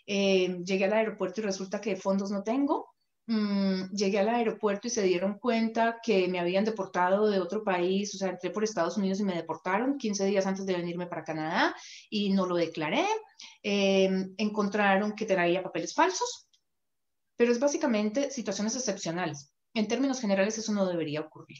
Eh, llegué al aeropuerto y resulta que fondos no tengo. Mm, llegué al aeropuerto y se dieron cuenta que me habían deportado de otro país, o sea, entré por Estados Unidos y me deportaron 15 días antes de venirme para Canadá y no lo declaré. Em, encontraron que traía papeles falsos, pero es básicamente situaciones excepcionales. En términos generales, eso no debería ocurrir.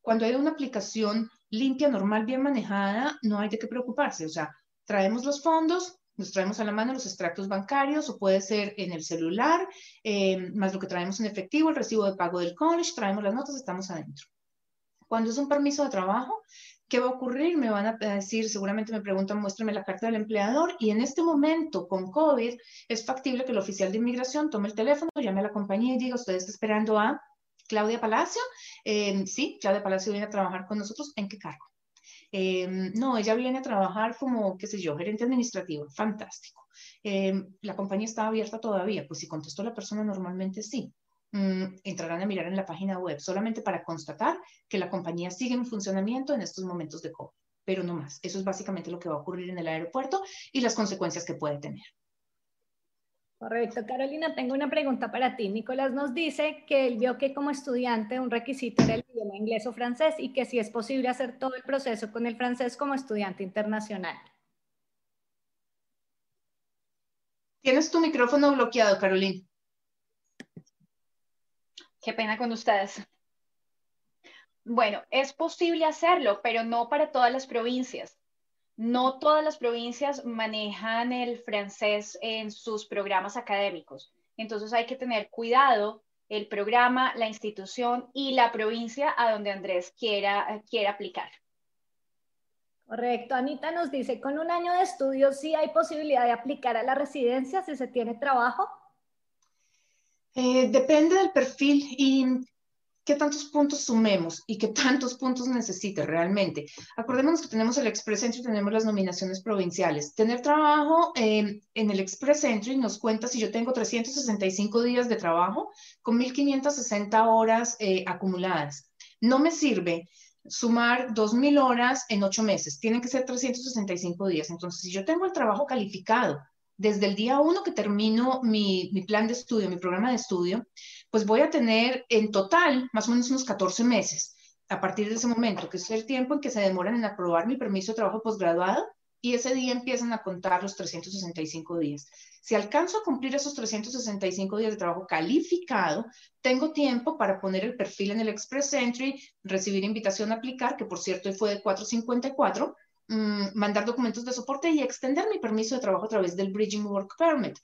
Cuando hay una aplicación limpia, normal, bien manejada, no hay de qué preocuparse. O sea, traemos los fondos, nos traemos a la mano los extractos bancarios o puede ser en el celular, eh, más lo que traemos en efectivo, el recibo de pago del college, traemos las notas, estamos adentro. Cuando es un permiso de trabajo, ¿qué va a ocurrir? Me van a decir, seguramente me preguntan, muéstrame la carta del empleador y en este momento con COVID es factible que el oficial de inmigración tome el teléfono, llame a la compañía y diga, usted está esperando a Claudia Palacio. Eh, sí, Claudia Palacio viene a trabajar con nosotros. ¿En qué cargo? Em, no, ella viene a trabajar como, qué sé yo, gerente administrativo, fantástico. Em, la compañía está abierta todavía, pues si contestó la persona normalmente sí. Mm, entrarán a mirar en la página web solamente para constatar que la compañía sigue en funcionamiento en estos momentos de COVID, pero no más. Eso es básicamente lo que va a ocurrir en el aeropuerto y las consecuencias que puede tener. Correcto. Carolina, tengo una pregunta para ti. Nicolás nos dice que él vio que como estudiante un requisito era el idioma inglés o francés y que si es posible hacer todo el proceso con el francés como estudiante internacional. Tienes tu micrófono bloqueado, Carolina. Qué pena con ustedes. Bueno, es posible hacerlo, pero no para todas las provincias no todas las provincias manejan el francés en sus programas académicos. Entonces hay que tener cuidado el programa, la institución y la provincia a donde Andrés quiera, quiera aplicar. Correcto. Anita nos dice, con un año de estudio, ¿sí hay posibilidad de aplicar a la residencia si se tiene trabajo? Eh, depende del perfil y qué tantos puntos sumemos y qué tantos puntos necesite realmente. Acordémonos que tenemos el Express Entry tenemos las nominaciones provinciales. Tener trabajo em, en el Express Entry nos cuenta si yo tengo 365 días de trabajo con 1.560 horas eh, acumuladas. No me sirve sumar 2.000 horas en 8 meses. Tienen que ser 365 días. Entonces, si yo tengo el trabajo calificado desde el día 1 que termino mi, mi plan de estudio, mi programa de estudio, pues voy a tener en total más o menos unos 14 meses a partir de ese momento, que es el tiempo en que se demoran en aprobar mi permiso de trabajo posgraduado y ese día empiezan a contar los 365 días. Si alcanzo a cumplir esos 365 días de trabajo calificado, tengo tiempo para poner el perfil en el Express Entry, recibir invitación a aplicar, que por cierto fue de 454, mm, mandar documentos de soporte y extender mi permiso de trabajo a través del Bridging Work Permit.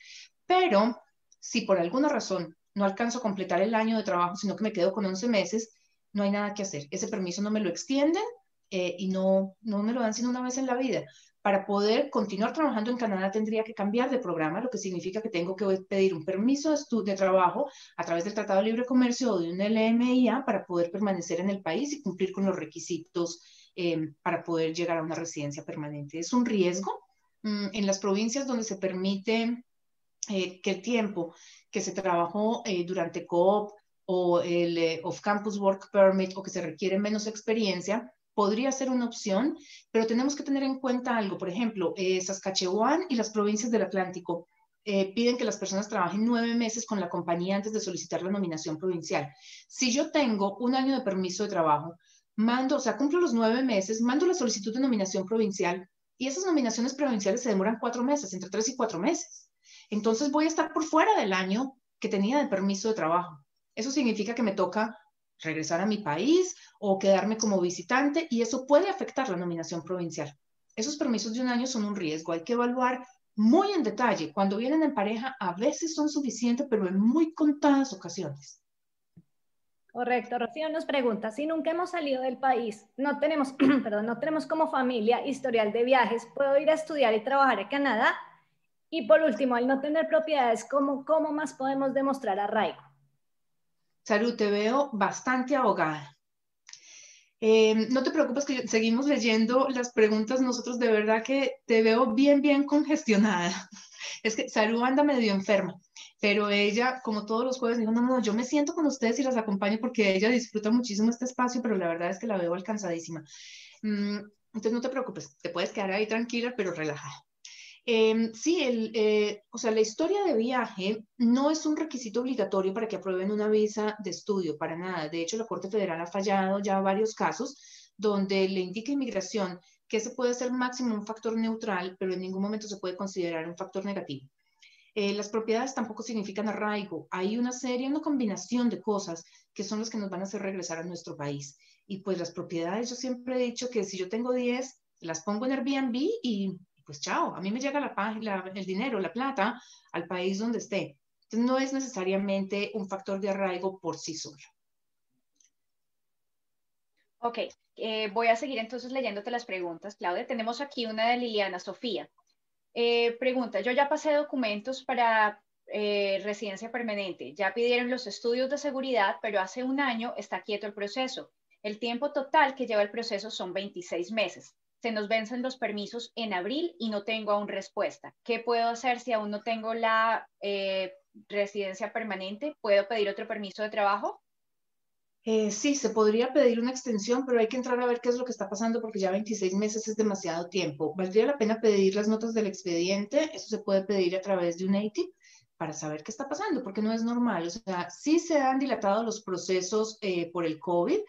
Pero si por alguna razón no alcanzo a completar el año de trabajo, sino que me quedo con 11 meses, no hay nada que hacer. Ese permiso no me lo extienden eh, y no, no me lo dan sino una vez en la vida. Para poder continuar trabajando en Canadá tendría que cambiar de programa, lo que significa que tengo que pedir un permiso de, de trabajo a través del Tratado de Libre Comercio o de un LMIA para poder permanecer en el país y cumplir con los requisitos eh, para poder llegar a una residencia permanente. Es un riesgo. Mm, en las provincias donde se permite eh, que el tiempo que se trabajó eh, durante COOP o el eh, Off-Campus Work Permit o que se requiere menos experiencia, podría ser una opción, pero tenemos que tener en cuenta algo. Por ejemplo, Saskatchewan y las provincias del Atlántico piden que las personas trabajen nueve meses con la compañía antes de solicitar la nominación provincial. Si yo tengo un año de permiso de trabajo, mando, o sea, cumplo los nueve meses, mando la solicitud de nominación provincial y esas nominaciones provinciales se demoran cuatro meses, entre tres y cuatro meses entonces voy a estar por fuera del año que tenía de permiso de trabajo. Eso significa que me toca regresar a mi país o quedarme como visitante y eso puede afectar la nominación provincial. Esos permisos de un año son un riesgo, hay que evaluar muy en detalle. Cuando vienen en pareja, a veces son suficientes, pero en muy contadas ocasiones. Correcto. Rocío nos pregunta, si nunca hemos salido del país, no tenemos, <clears throat> perdón, no tenemos como familia historial de viajes, ¿puedo ir a estudiar y trabajar en Canadá? Y por último, al no tener propiedades, ¿cómo, cómo más podemos demostrar arraigo? Salud, te veo bastante abogada. Em, no te preocupes que seguimos leyendo las preguntas. Nosotros de verdad que te veo bien, bien congestionada. <laughs> Es que Saru anda medio enferma, pero ella, como todos los jueves, dijo, no, no, yo me siento con ustedes y las acompaño porque ella disfruta muchísimo este espacio, pero la verdad es que la veo alcanzadísima. Mm, entonces no te preocupes, te puedes quedar ahí tranquila, pero relajada. Em, sí, el, eh, o sea, la historia de viaje no es un requisito obligatorio para que aprueben una visa de estudio, para nada. De hecho, la Corte Federal ha fallado ya varios casos donde le indica inmigración que ese puede ser máximo un factor neutral, pero en ningún momento se puede considerar un factor negativo. Eh, las propiedades tampoco significan arraigo. Hay una serie, una combinación de cosas que son las que nos van a hacer regresar a nuestro país. Y pues las propiedades, yo siempre he dicho que si yo tengo 10, las pongo en Airbnb y pues chao, a mí me llega la, el dinero, la plata al país donde esté. Entonces no es necesariamente un factor de arraigo por sí solo. Ok, eh, voy a seguir entonces leyéndote las preguntas, Claudia. Tenemos aquí una de Liliana Sofía. Eh, pregunta, yo ya pasé documentos para eh, residencia permanente, ya pidieron los estudios de seguridad, pero hace un año está quieto el proceso. El tiempo total que lleva el proceso son 26 meses se nos vencen los permisos en abril y no tengo aún respuesta. ¿Qué puedo hacer si aún no tengo la eh, residencia permanente? ¿Puedo pedir otro permiso de trabajo? Eh, sí, se podría pedir una extensión, pero hay que entrar a ver qué es lo que está pasando porque ya 26 meses es demasiado tiempo. Valdría la pena pedir las notas del expediente, eso se puede pedir a través de un ATIP para saber qué está pasando, porque no es normal. O sea, sí se han dilatado los procesos eh, por el COVID,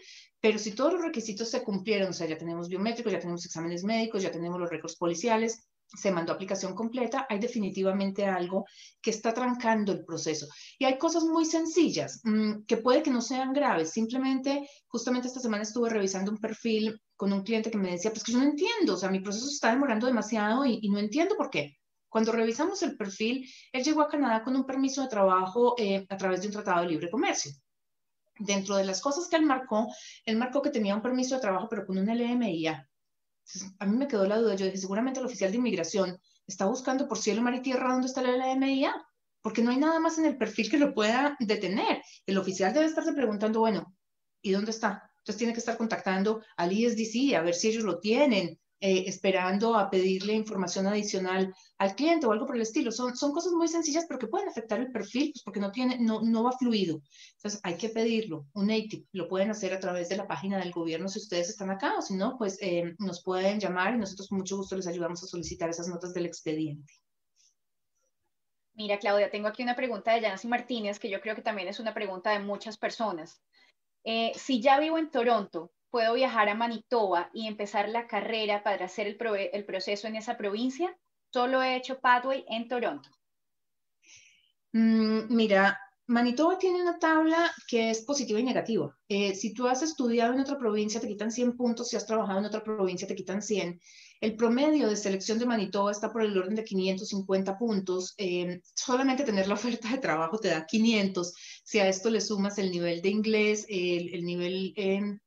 pero si todos los requisitos se cumplieron, o sea, ya tenemos biométricos, ya tenemos exámenes médicos, ya tenemos los récords policiales, se mandó aplicación completa, hay definitivamente algo que está trancando el proceso. Y hay cosas muy sencillas mm, que puede que no sean graves. Simplemente, justamente esta semana estuve revisando un perfil con un cliente que me decía, pues que yo no entiendo, o sea, mi proceso está demorando demasiado y, no entiendo por qué. Cuando revisamos el perfil, él llegó a Canadá con un permiso de trabajo eh, a través de un tratado de libre comercio dentro de las cosas que él marcó, él marcó que tenía un permiso de trabajo, pero con un LMIA. a mí me quedó la duda, yo dije, seguramente el oficial de inmigración está buscando por cielo, mar y tierra dónde está el LMIA, porque no hay nada más en el perfil que lo pueda detener. El oficial debe estarse preguntando, bueno, ¿y dónde está? Entonces tiene que estar contactando al ISDC a ver si ellos lo tienen, eh, esperando a pedirle información adicional al cliente o algo por el estilo. Son, son cosas muy sencillas, pero que pueden afectar el perfil, pues porque no, tiene, no, no va fluido. Entonces hay que pedirlo. Un ATIP lo pueden hacer a través de la página del gobierno si ustedes están acá o si no, pues eh, nos pueden llamar y nosotros con mucho gusto les ayudamos a solicitar esas notas del expediente. Mira, Claudia, tengo aquí una pregunta de Yancy Martínez, que yo creo que también es una pregunta de muchas personas. Eh, si ya vivo en Toronto, puedo viajar a Manitoba y empezar la carrera para hacer el, el proceso en esa provincia. Solo he hecho Pathway en Toronto. Mm, mira, Manitoba tiene una tabla que es positiva y negativa. Eh, si tú has estudiado en otra provincia, te quitan 100 puntos. Si has trabajado en otra provincia, te quitan 100. El promedio de selección de Manitoba está por el orden de 550 puntos. Eh, solamente tener la oferta de trabajo te da 500. Si a esto le sumas el nivel de inglés, el, el nivel eh,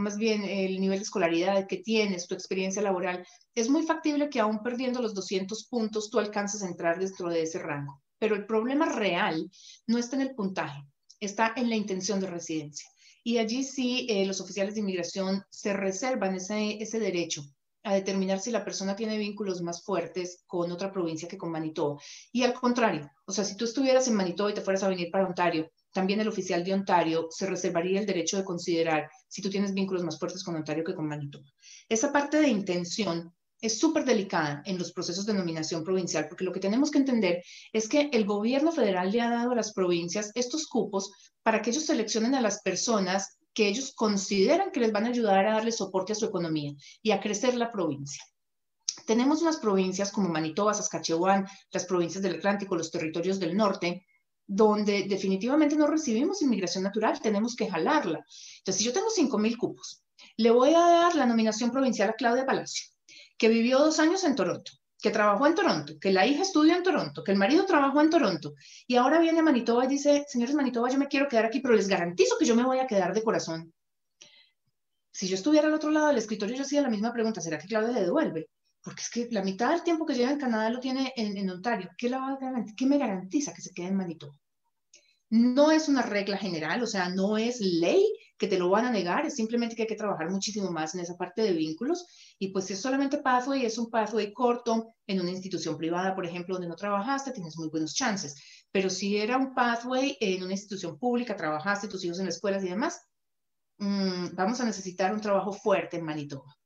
más bien el nivel de escolaridad que tienes, tu experiencia laboral, es muy factible que aún perdiendo los 200 puntos tú alcances a entrar dentro de ese rango. Pero el problema real no está en el puntaje, está en la intención de residencia. Y allí sí eh, los oficiales de inmigración se reservan ese, ese derecho a determinar si la persona tiene vínculos más fuertes con otra provincia que con Manitoba. Y al contrario, o sea, si tú estuvieras en Manitoba y te fueras a venir para Ontario, también el oficial de Ontario se reservaría el derecho de considerar si tú tienes vínculos más fuertes con Ontario que con Manitoba. Esa parte de intención es súper delicada en los procesos de nominación provincial, porque lo que tenemos que entender es que el gobierno federal le ha dado a las provincias estos cupos para que ellos seleccionen a las personas que ellos consideran que les van a ayudar a darle soporte a su economía y a crecer la provincia. Tenemos unas provincias como Manitoba, Saskatchewan, las provincias del Atlántico, los territorios del norte, donde definitivamente no recibimos inmigración natural, tenemos que jalarla. Entonces, si yo tengo 5.000 cupos, le voy a dar la nominación provincial a Claudia Palacio, que vivió dos años en Toronto, que trabajó en Toronto, que la hija estudió en Toronto, que el marido trabajó en Toronto, y ahora viene a Manitoba y dice, señores Manitoba, yo me quiero quedar aquí, pero les garantizo que yo me voy a quedar de corazón. Si yo estuviera al otro lado del escritorio, yo hacía la misma pregunta, ¿será que Claudia le devuelve? Porque es que la mitad del tiempo que lleva en Canadá lo tiene en, Ontario. ¿Qué, la ¿Qué me garantiza que se quede en Manitoba? No es una regla general, o sea, no es ley que te lo van a negar, es simplemente que hay que trabajar muchísimo más en esa parte de vínculos. Y pues si es solamente pathway, es un pathway corto en una institución privada, por ejemplo, donde no trabajaste, tienes muy buenos chances. Pero si era un pathway en una institución pública, trabajaste, tus hijos en las escuelas y demás, mmm, vamos a necesitar un trabajo fuerte en Manitoba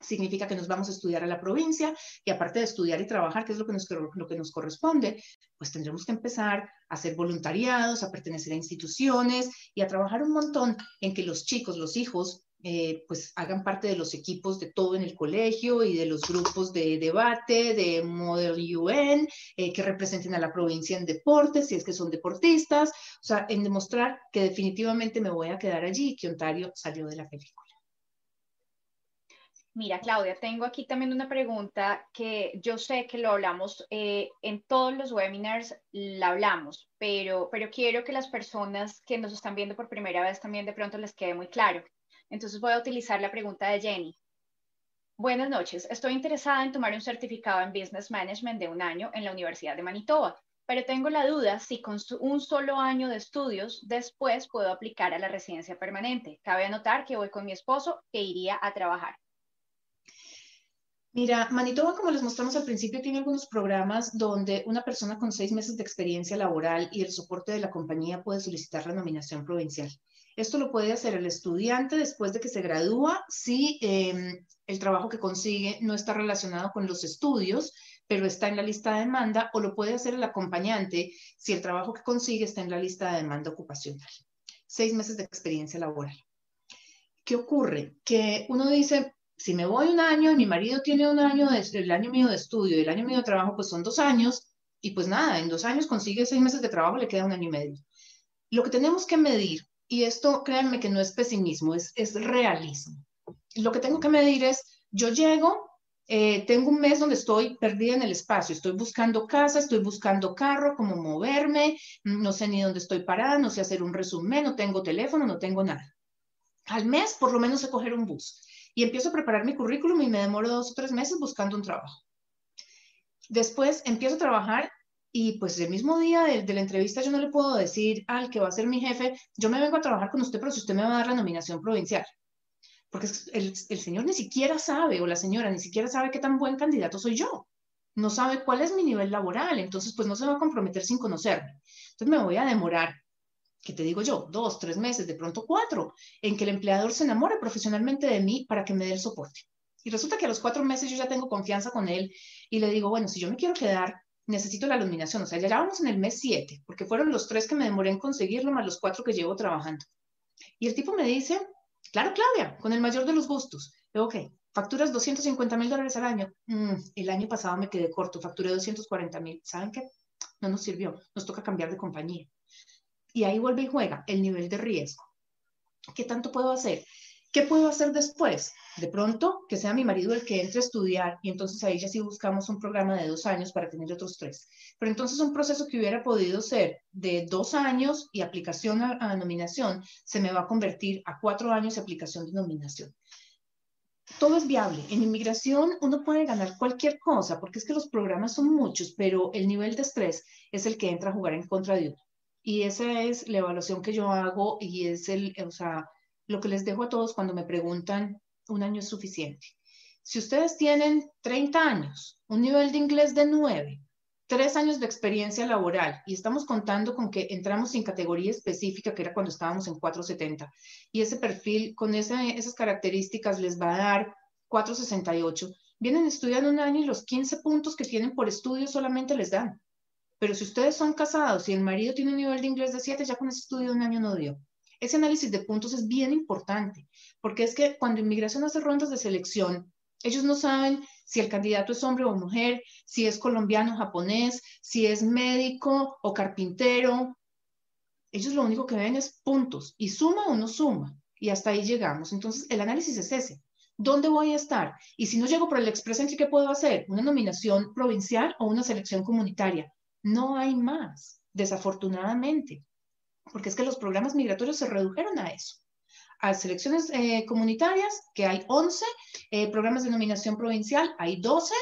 significa que nos vamos a estudiar a la provincia y aparte de estudiar y trabajar, que es lo que nos, corresponde, pues tendremos que empezar a hacer voluntariados, a pertenecer a instituciones y a trabajar un montón en que los chicos, los hijos, eh, pues hagan parte de los equipos de todo en el colegio y de los grupos de debate, de Model UN, eh, que representen a la provincia en deportes, si es que son deportistas, o sea, en demostrar que definitivamente me voy a quedar allí y que Ontario salió de la película. Mira, Claudia, tengo aquí también una pregunta que yo sé que lo hablamos eh, en todos los webinars, la hablamos, pero, pero quiero que las personas que nos están viendo por primera vez también de pronto les quede muy claro. Entonces voy a utilizar la pregunta de Jenny. Buenas noches, estoy interesada en tomar un certificado en Business Management de un año en la Universidad de Manitoba, pero tengo la duda si con un solo año de estudios después puedo aplicar a la residencia permanente. Cabe anotar que voy con mi esposo que iría a trabajar. Mira, Manitoba, como les mostramos al principio, tiene algunos programas donde una persona con seis meses de experiencia laboral y el soporte de la compañía puede solicitar la nominación provincial. Esto lo puede hacer el estudiante después de que se gradúa si em, el trabajo que consigue no está relacionado con los estudios, pero está en la lista de demanda, o lo puede hacer el acompañante si el trabajo que consigue está en la lista de demanda ocupacional. Seis meses de experiencia laboral. ¿Qué ocurre? Que uno dice, si me voy un año mi marido tiene un año, de, el año mío de estudio y el año mío de trabajo, pues son dos años, y pues nada, en dos años consigue seis meses de trabajo, le queda un año y medio. Lo que tenemos que medir, y esto créanme que no es pesimismo, es, es realismo. Lo que tengo que medir es, yo llego, eh, tengo un mes donde estoy perdida en el espacio, estoy buscando casa, estoy buscando carro, cómo moverme, no sé ni dónde estoy parada, no sé hacer un resumen, no tengo teléfono, no tengo nada. Al mes, por lo menos, sé coger un bus y empiezo a preparar mi currículum y me demoro dos o tres meses buscando un trabajo. Después empiezo a trabajar y pues el mismo día de, la entrevista yo no le puedo decir al que va a ser mi jefe, yo me vengo a trabajar con usted, pero si usted me va a dar la nominación provincial. Porque el, el señor ni siquiera sabe, o la señora ni siquiera sabe qué tan buen candidato soy yo. No sabe cuál es mi nivel laboral, entonces pues no se va a comprometer sin conocerme. Entonces me voy a demorar que te digo yo, dos, tres meses, de pronto cuatro, en que el empleador se enamore profesionalmente de mí para que me dé el soporte. Y resulta que a los cuatro meses yo ya tengo confianza con él y le digo, bueno, si yo me quiero quedar, necesito la iluminación. O sea, ya, vamos en el mes siete, porque fueron los tres que me demoré en conseguirlo, más los cuatro que llevo trabajando. Y el tipo me dice, claro, Claudia, con el mayor de los gustos. Digo, ok, facturas 250 mil dólares al año. Mm, el año pasado me quedé corto, facturé 240 mil. ¿Saben qué? No nos sirvió, nos toca cambiar de compañía. Y ahí vuelve y juega el nivel de riesgo. ¿Qué tanto puedo hacer? ¿Qué puedo hacer después? De pronto, que sea mi marido el que entre a estudiar y entonces ahí ya sí buscamos un programa de dos años para tener otros tres. Pero entonces un proceso que hubiera podido ser de dos años y aplicación a, a nominación se me va a convertir a cuatro años y aplicación de nominación. Todo es viable. En inmigración uno puede ganar cualquier cosa porque es que los programas son muchos, pero el nivel de estrés es el que entra a jugar en contra de uno. Y esa es la evaluación que yo hago y es el, o sea, lo que les dejo a todos cuando me preguntan, un año es suficiente. Si ustedes tienen 30 años, un nivel de inglés de 9, tres años de experiencia laboral y estamos contando con que entramos sin categoría específica, que era cuando estábamos en 470, y ese perfil con esas características les va a dar 468, vienen estudiando un año y los 15 puntos que tienen por estudio solamente les dan. Pero si ustedes son casados y el marido tiene un nivel de inglés de 7, ya con ese estudio de un año no dio. Ese análisis de puntos es bien importante, porque es que cuando inmigración hace rondas de selección, ellos no saben si el candidato es hombre o mujer, si es colombiano o japonés, si es médico o carpintero. Ellos lo único que ven es puntos y suma o no suma. Y hasta ahí llegamos. Entonces, el análisis es ese. ¿Dónde voy a estar? Y si no llego por el Express Entry, ¿qué puedo hacer? ¿Una nominación provincial o una selección comunitaria? No hay más, desafortunadamente, porque es que los programas migratorios se redujeron a eso. A selecciones eh, comunitarias, que hay 11, eh, programas de nominación provincial, hay 12,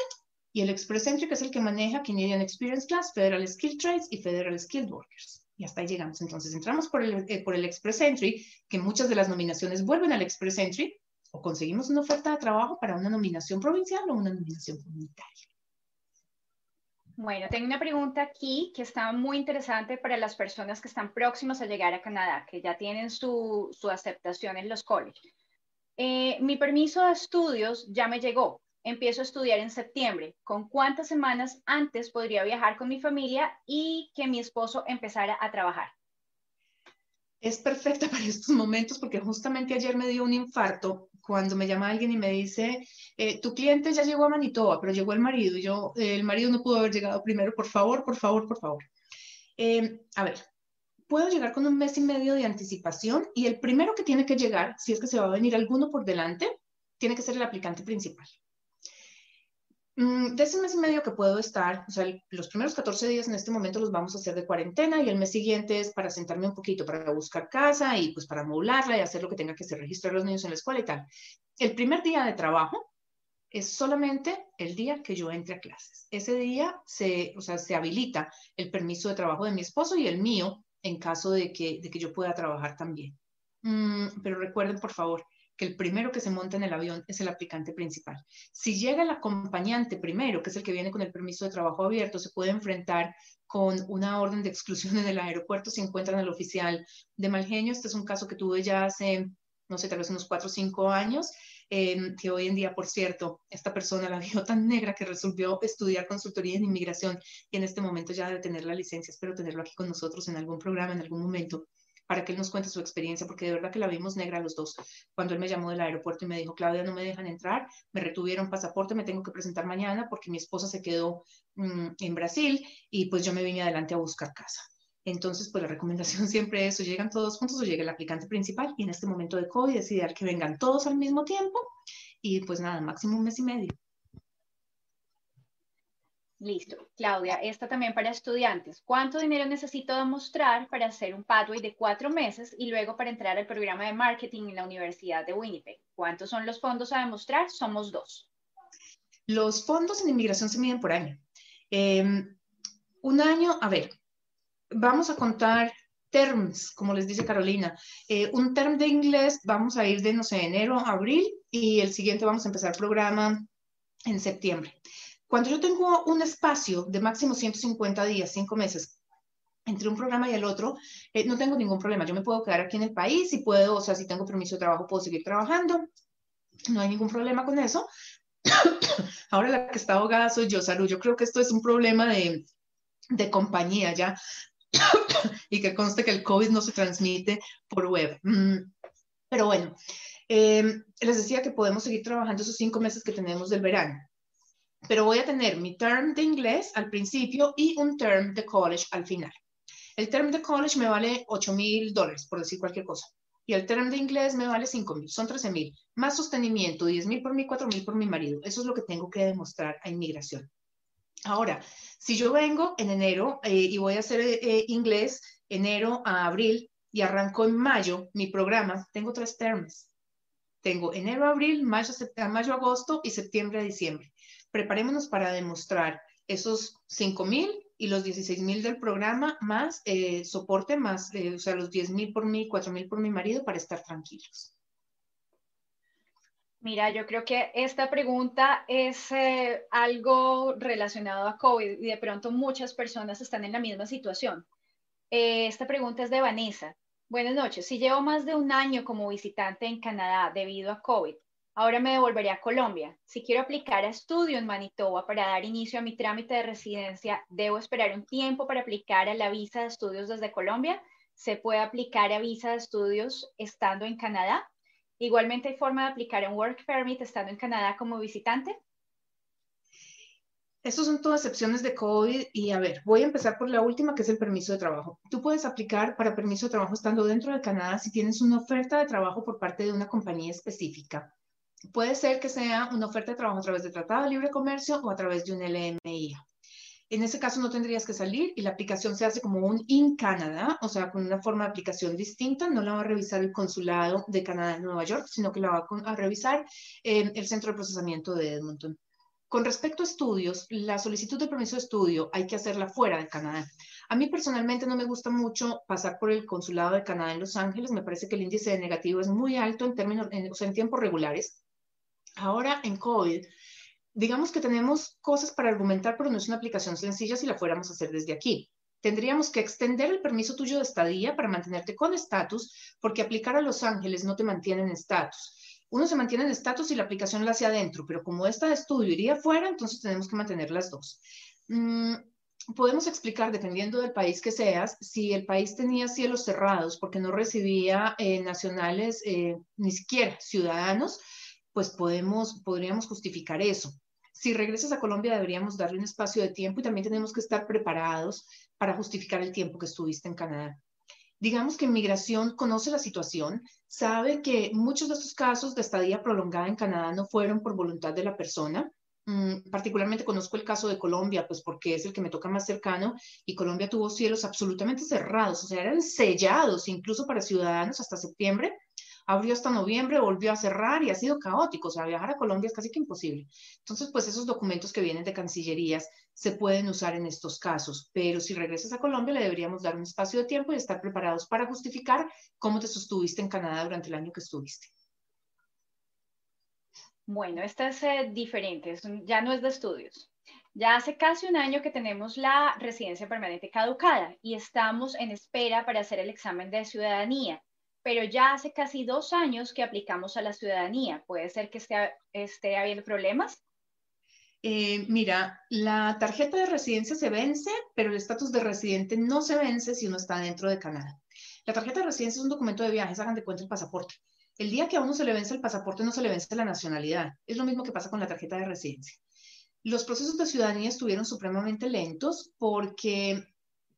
y el Express Entry, que es el que maneja Canadian Experience Class, Federal Skilled Trades y Federal Skilled Workers. Y hasta ahí llegamos. Entonces entramos eh, por el Express Entry, que muchas de las nominaciones vuelven al Express Entry, o conseguimos una oferta de trabajo para una nominación provincial o una nominación comunitaria. Bueno, tengo una pregunta aquí que está muy interesante para las personas que están próximas a llegar a Canadá, que ya tienen su, su aceptación en los colleges. Eh, mi permiso de estudios ya me llegó. Empiezo a estudiar en septiembre. ¿Con cuántas semanas antes podría viajar con mi familia y que mi esposo empezara a trabajar? Es perfecta <laughs> para estos momentos porque justamente ayer me dio un infarto cuando me llama alguien y me dice, eh, tu cliente ya llegó a Manitoba, pero llegó el marido y yo, eh, el marido no pudo haber llegado primero, por favor, por favor, por favor. a ver, puedo llegar con un mes y medio de anticipación y el primero que tiene que llegar, si es que se va a venir alguno por delante, tiene que ser el aplicante principal. Mm, de ese mes y medio que puedo estar, o sea, los primeros 14 días en este momento los vamos a hacer de cuarentena y el mes siguiente es para sentarme un poquito, para buscar casa y pues para modularla y hacer lo que tenga que hacer, registrar a los niños en la escuela y tal. El primer día de trabajo es solamente el día que yo entre a clases. Ese día se, o sea, se habilita el permiso de trabajo de mi esposo y el mío en caso de que, de que yo pueda trabajar también. Mm, pero recuerden, por favor, que el primero que se monta en el avión es el aplicante principal. Si llega el acompañante primero, que es el que viene con el permiso de trabajo abierto, se puede enfrentar con una orden de exclusión en el aeropuerto si encuentran al oficial de mal genio. Este es un caso que tuve ya hace, no sé, tal vez unos cuatro o cinco años. Em, que hoy en día, por cierto, esta persona la vio tan negra que resolvió estudiar consultoría en inmigración y en este momento ya debe tener la licencia. Espero tenerlo aquí con nosotros en algún programa, en algún momento, para que él nos cuente su experiencia, porque de verdad que la vimos negra los dos. Cuando él me llamó del aeropuerto y me dijo, Claudia, no me dejan entrar, me retuvieron pasaporte, me tengo que presentar mañana porque mi esposa se quedó mm, en Brasil y pues yo me vine adelante a buscar casa. Entonces, pues la recomendación <laughs> siempre es o llegan todos juntos o llega el aplicante principal y en este momento de COVID ideal que vengan todos al mismo tiempo y pues nada, máximo un mes y medio. Listo. Claudia, esta también para estudiantes. ¿Cuánto dinero necesito demostrar para hacer un pathway de cuatro meses y luego para entrar al programa de marketing en la Universidad de Winnipeg? ¿Cuántos son los fondos a demostrar? Somos dos. Los fondos en inmigración se miden por año. Em, un año, a ver, vamos a contar terms, como les dice Carolina. Eh, un term de inglés vamos a ir de, enero a abril y el siguiente vamos a empezar el programa en septiembre. Cuando yo tengo un espacio de máximo 150 días, 5 meses, entre un programa y el otro, eh, no tengo ningún problema. Yo me puedo quedar aquí en el país y puedo, o sea, si tengo permiso de trabajo, puedo seguir trabajando. No hay ningún problema con eso. <coughs> Ahora la que está ahogada soy yo, Salud. Yo creo que esto es un problema de, de compañía ya. <coughs> y que conste que el COVID no se transmite por web. Mm, pero bueno, em, les decía que podemos seguir trabajando esos cinco meses que tenemos del verano. Pero voy a tener mi term de inglés al principio y un term de college al final. El term de college me vale 8 mil dólares, por decir cualquier cosa. Y el term de inglés me vale 5 mil, son 13 mil. Más sostenimiento, 10 mil por mí, 4 mil por mi marido. Eso es lo que tengo que demostrar a inmigración. Ahora, si yo vengo en enero eh, y voy a hacer eh, eh, inglés enero a abril y arranco en mayo mi programa, tengo tres terms. Tengo enero abril, mayo, mayo agosto y septiembre diciembre. Preparémonos para demostrar esos 5 mil y los 16 mil del programa más soporte, más, o sea, los 10 mil por mí, 4 mil por mi marido para estar tranquilos. Mira, yo creo que esta pregunta es eh, algo relacionado a COVID y de pronto muchas personas están en la misma situación. Eh, esta pregunta es de Vanessa. Buenas noches. Si llevo más de un año como visitante en Canadá debido a COVID, ahora me devolveré a Colombia. Si quiero aplicar a estudio en Manitoba para dar inicio a mi trámite de residencia, ¿debo esperar un tiempo para aplicar a la visa de estudios desde Colombia? ¿Se puede aplicar a visa de estudios estando en Canadá? Igualmente hay forma de aplicar un Work Permit estando en Canadá como visitante. Estos son todas excepciones de COVID y a ver, voy a empezar por la última que es el permiso de trabajo. Tú puedes aplicar para permiso de trabajo estando dentro de Canadá si tienes una oferta de trabajo por parte de una compañía específica. Puede ser que sea una oferta de trabajo a través de Tratado de Libre Comercio o a través de un LMIA. En ese caso no tendrías que salir y la aplicación se hace como un in Canadá, o sea, con una forma de aplicación distinta. No la va a revisar el consulado de Canadá en Nueva York, sino que la va a revisar eh, el centro de procesamiento de Edmonton. Con respecto a estudios, la solicitud de permiso de estudio hay que hacerla fuera de Canadá. A mí personalmente no me gusta mucho pasar por el consulado de Canadá en Los Ángeles. Me parece que el índice de negativo es muy alto en términos, o sea, en tiempos regulares. Ahora en COVID, digamos que tenemos cosas para argumentar, pero no es una aplicación sencilla si la fuéramos a hacer desde aquí. Tendríamos que extender el permiso tuyo de estadía para mantenerte con estatus, porque aplicar a Los Ángeles no te mantiene en estatus. Uno se mantiene en estatus y la aplicación la hace adentro, pero como esta de estudio iría fuera, entonces tenemos que mantener las dos. Mm, podemos explicar, dependiendo del país que seas, si el país tenía cielos cerrados porque no recibía eh, nacionales, eh, ni siquiera ciudadanos, pues podemos, podríamos justificar eso. Si regresas a Colombia, deberíamos darle un espacio de tiempo y también tenemos que estar preparados para justificar el tiempo que estuviste en Canadá. Digamos que inmigración conoce la situación, sabe que muchos de estos casos de estadía prolongada en Canadá no fueron por voluntad de la persona, Mm, particularmente conozco el caso de Colombia, pues porque es el que me toca más cercano, y Colombia tuvo cielos absolutamente cerrados, o sea, eran sellados incluso para ciudadanos hasta septiembre, abrió hasta noviembre, volvió a cerrar y ha sido caótico, o sea, viajar a Colombia es casi que imposible. Entonces, pues esos documentos que vienen de cancillerías se pueden usar en estos casos, pero si regresas a Colombia le deberíamos dar un espacio de tiempo y estar preparados para justificar cómo te sostuviste en Canadá durante el año que estuviste. Bueno, esta es eh, diferente, ya no es de estudios. Ya hace casi un año que tenemos la residencia permanente caducada y estamos en espera para hacer el examen de ciudadanía, pero ya hace casi dos años que aplicamos a la ciudadanía. ¿Puede ser que esté, esté habiendo problemas? Eh, mira, la tarjeta de residencia se vence, pero el estatus de residente no se vence si uno está dentro de Canadá. La tarjeta de residencia es un documento de viajes, hagan de cuenta el pasaporte. El día que a uno se le vence el pasaporte, no se le vence la nacionalidad. Es lo mismo que pasa con la tarjeta de residencia. Los procesos de ciudadanía estuvieron supremamente lentos porque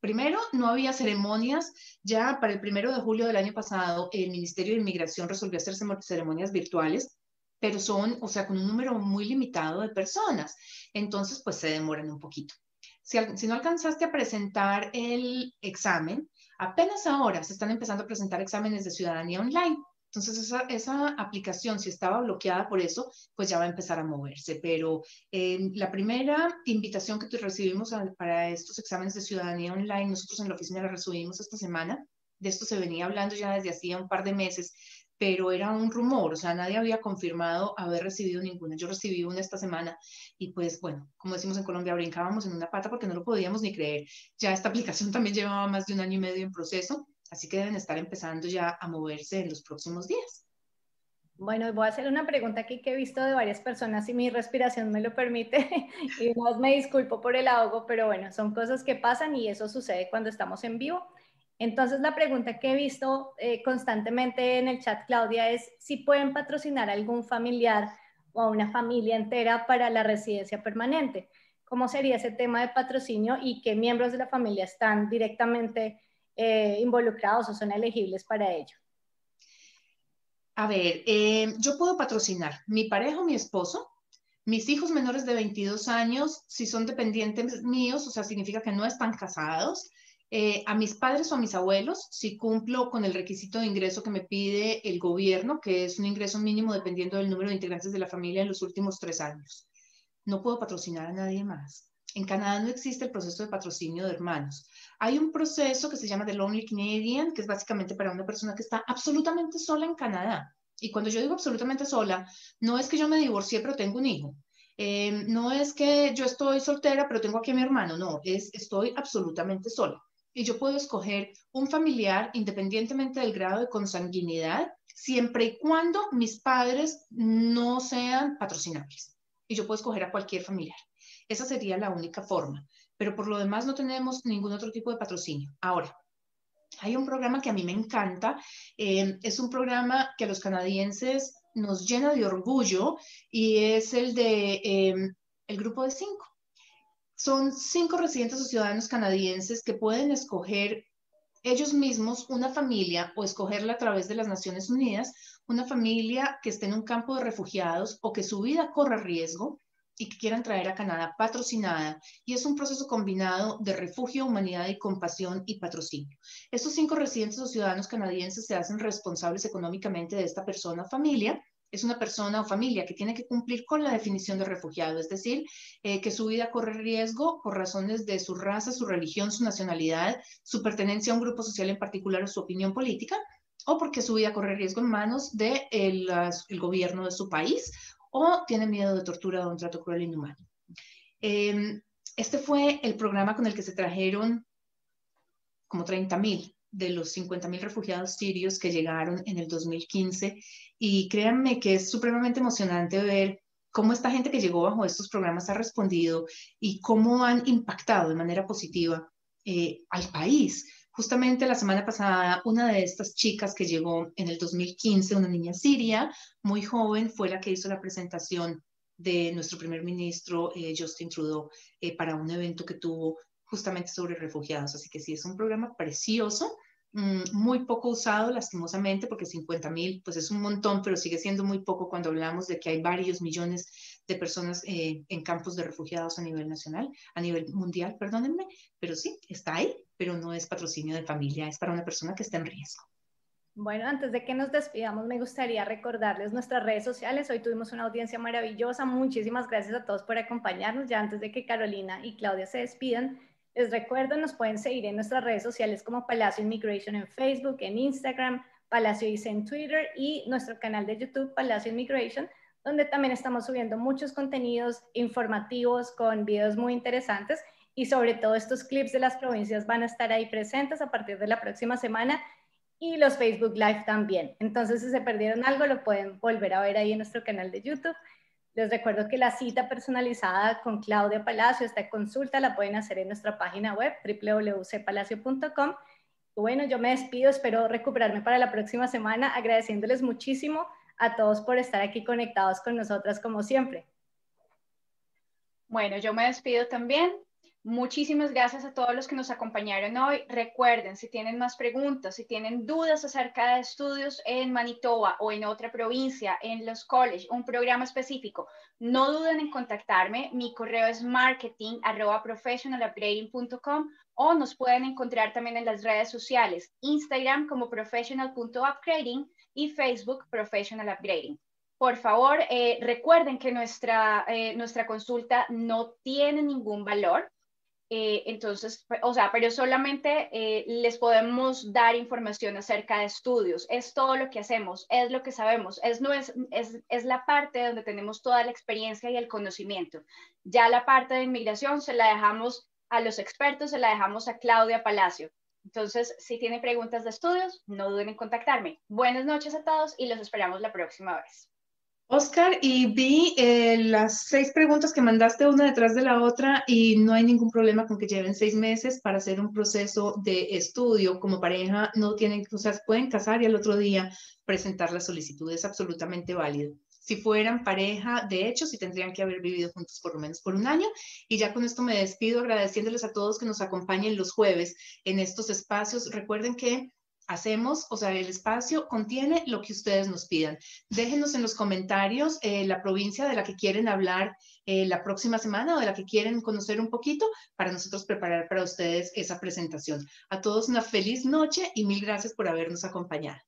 Primero, no había ceremonias. Ya para el primero de julio del año pasado, el Ministerio de Inmigración resolvió hacer ceremonias virtuales, pero son, o sea, con un número muy limitado de personas. Entonces, pues se demoran un poquito. Si, si no alcanzaste a presentar el examen, apenas ahora se están empezando a presentar exámenes de ciudadanía online. Entonces, esa, esa, aplicación, si estaba bloqueada por eso, pues ya va a empezar a moverse. Pero eh, la primera invitación que recibimos para estos exámenes de ciudadanía online, nosotros en la oficina la recibimos esta semana. De esto se venía hablando ya desde hacía un par de meses, pero era un rumor, o sea, nadie había confirmado haber recibido ninguna. Yo recibí una esta semana y pues bueno, como decimos en Colombia, brincábamos en una pata porque no lo podíamos ni creer. Ya esta <laughs> aplicación también llevaba más de un año y medio en proceso Así que deben estar empezando ya a moverse en los próximos días. Bueno, voy a hacer una pregunta aquí que he visto de varias personas si mi respiración me lo permite <laughs> y más me disculpo por el ahogo, pero bueno, son cosas que pasan y eso sucede cuando estamos en vivo. Entonces la pregunta que he visto eh, constantemente en el chat, Claudia, es si pueden patrocinar a algún familiar o a una familia entera para la residencia permanente. ¿Cómo sería ese tema de patrocinio y qué miembros de la familia están directamente eh, involucrados o son elegibles para ello? A ver, eh, yo puedo patrocinar mi pareja o mi esposo, mis hijos menores de 22 años, si son dependientes míos, o sea, significa que no están casados, eh, a mis padres o a mis abuelos, si cumplo con el requisito de ingreso que me pide el gobierno, que es un ingreso mínimo dependiendo del número de integrantes de la familia en los últimos tres años. No puedo patrocinar a nadie más. En Canadá no existe el proceso de patrocinio de hermanos. Hay un proceso que se llama The Lonely Canadian, que es básicamente para una persona que está absolutamente sola en Canadá. Y cuando yo digo absolutamente sola, no es que yo me divorcié pero tengo un hijo. Eh, no es que yo estoy soltera pero tengo aquí a mi hermano. No, es estoy absolutamente sola. Y yo puedo escoger un familiar independientemente del grado de consanguinidad, siempre y cuando mis padres no sean patrocinables. Y yo puedo escoger a cualquier familiar. Esa sería la única forma, pero por lo demás no tenemos ningún otro tipo de patrocinio. Ahora, hay un programa que a mí me encanta, eh, es un programa que a los canadienses nos llena de orgullo y es el de eh, el grupo de cinco. Son cinco residentes o ciudadanos canadienses que pueden escoger ellos mismos una familia o escogerla a través de las Naciones Unidas, una familia que esté en un campo de refugiados o que su vida corra riesgo y que quieran traer a Canadá patrocinada. Y es un proceso combinado de refugio, humanidad y compasión y patrocinio. Estos cinco residentes o ciudadanos canadienses se hacen responsables económicamente de esta persona o familia es una persona o familia que tiene que cumplir con la definición de refugiado, es decir, eh, que su vida corre riesgo por razones de su raza, su religión, su nacionalidad, su pertenencia a un grupo social en particular o su opinión política, o porque su vida corre riesgo en manos del de el gobierno de su país, o tiene miedo de tortura o un trato cruel e inhumano. Em, este fue el programa con el que se trajeron como 30 mil de los 50 mil refugiados sirios que llegaron en el 2015 y créanme que es supremamente emocionante ver cómo esta gente que llegó bajo estos programas ha respondido y cómo han impactado de manera positiva eh, al país. Justamente la semana pasada, una de estas chicas que llegó en el 2015, una niña siria, muy joven, fue la que hizo la presentación de nuestro primer ministro eh, Justin Trudeau eh, para un evento que tuvo justamente sobre refugiados. Así que sí, es un programa precioso, mm, muy poco usado lastimosamente, porque 50 mil pues es un montón, pero sigue siendo muy poco cuando hablamos de que hay varios millones de personas eh, en campos de refugiados a nivel nacional, a nivel mundial, perdónenme, pero sí, está ahí, pero no es patrocinio de familia, es para una persona que está en riesgo. Bueno, antes de que nos despidamos, me gustaría recordarles nuestras redes sociales. Hoy tuvimos una audiencia maravillosa. Muchísimas gracias a todos por acompañarnos. Ya antes de que Carolina y Claudia se despidan, les recuerdo, nos pueden seguir en nuestras redes sociales como Palacio Immigration en Facebook, en Instagram, Palacio ICE en Twitter y nuestro canal de YouTube Palacio Immigration, donde también estamos subiendo muchos contenidos informativos con videos muy interesantes y sobre todo estos clips de las provincias van a estar ahí presentes a partir de la próxima semana y los Facebook Live también. Entonces, si se perdieron algo, lo pueden volver a ver ahí en nuestro canal de YouTube. Les recuerdo que la cita personalizada con Claudia Palacio, esta consulta la pueden hacer en nuestra página web www.cpalacio.com. Bueno, yo me despido, espero recuperarme para la próxima semana, agradeciéndoles muchísimo a todos por estar aquí conectados con nosotras como siempre. Bueno, yo me despido también. Muchísimas gracias a todos los que nos acompañaron hoy. Recuerden, si tienen más preguntas, si tienen dudas acerca de estudios en Manitoba o en otra provincia, en los colleges, un programa específico, no duden en contactarme. Mi correo es marketing o nos pueden encontrar también en las redes sociales, Instagram como professional.upgrading y Facebook Professional Upgrading. Por favor, eh, recuerden que nuestra, eh, nuestra consulta no tiene ningún valor eh, entonces, o sea, pero solamente eh, les podemos dar información acerca de estudios. Es todo lo que hacemos, es lo que sabemos, es, no es, es, es, la parte donde tenemos toda la experiencia y el conocimiento. Ya la parte de inmigración se la dejamos a los expertos, se la dejamos a Claudia Palacio. Entonces, si tienen preguntas de estudios, no duden en contactarme. Buenas noches a todos y los esperamos la próxima vez. Oscar, y vi eh, las seis preguntas que mandaste una detrás de la otra y no hay ningún problema con que lleven seis meses para hacer un proceso de estudio como pareja. No tienen, o sea, pueden casar y al otro día presentar la solicitud. Es absolutamente válido. Si fueran pareja, de hecho, sí tendrían que haber vivido juntos por lo menos por un año. Y ya con esto me despido agradeciéndoles a todos que nos acompañen los jueves en estos espacios. Recuerden que hacemos, o sea, el espacio contiene lo que ustedes nos pidan. Déjenos en los comentarios eh, la provincia de la que quieren hablar eh, la próxima semana o de la que quieren conocer un poquito para nosotros preparar para ustedes esa presentación. A todos una feliz noche y mil gracias por habernos acompañado.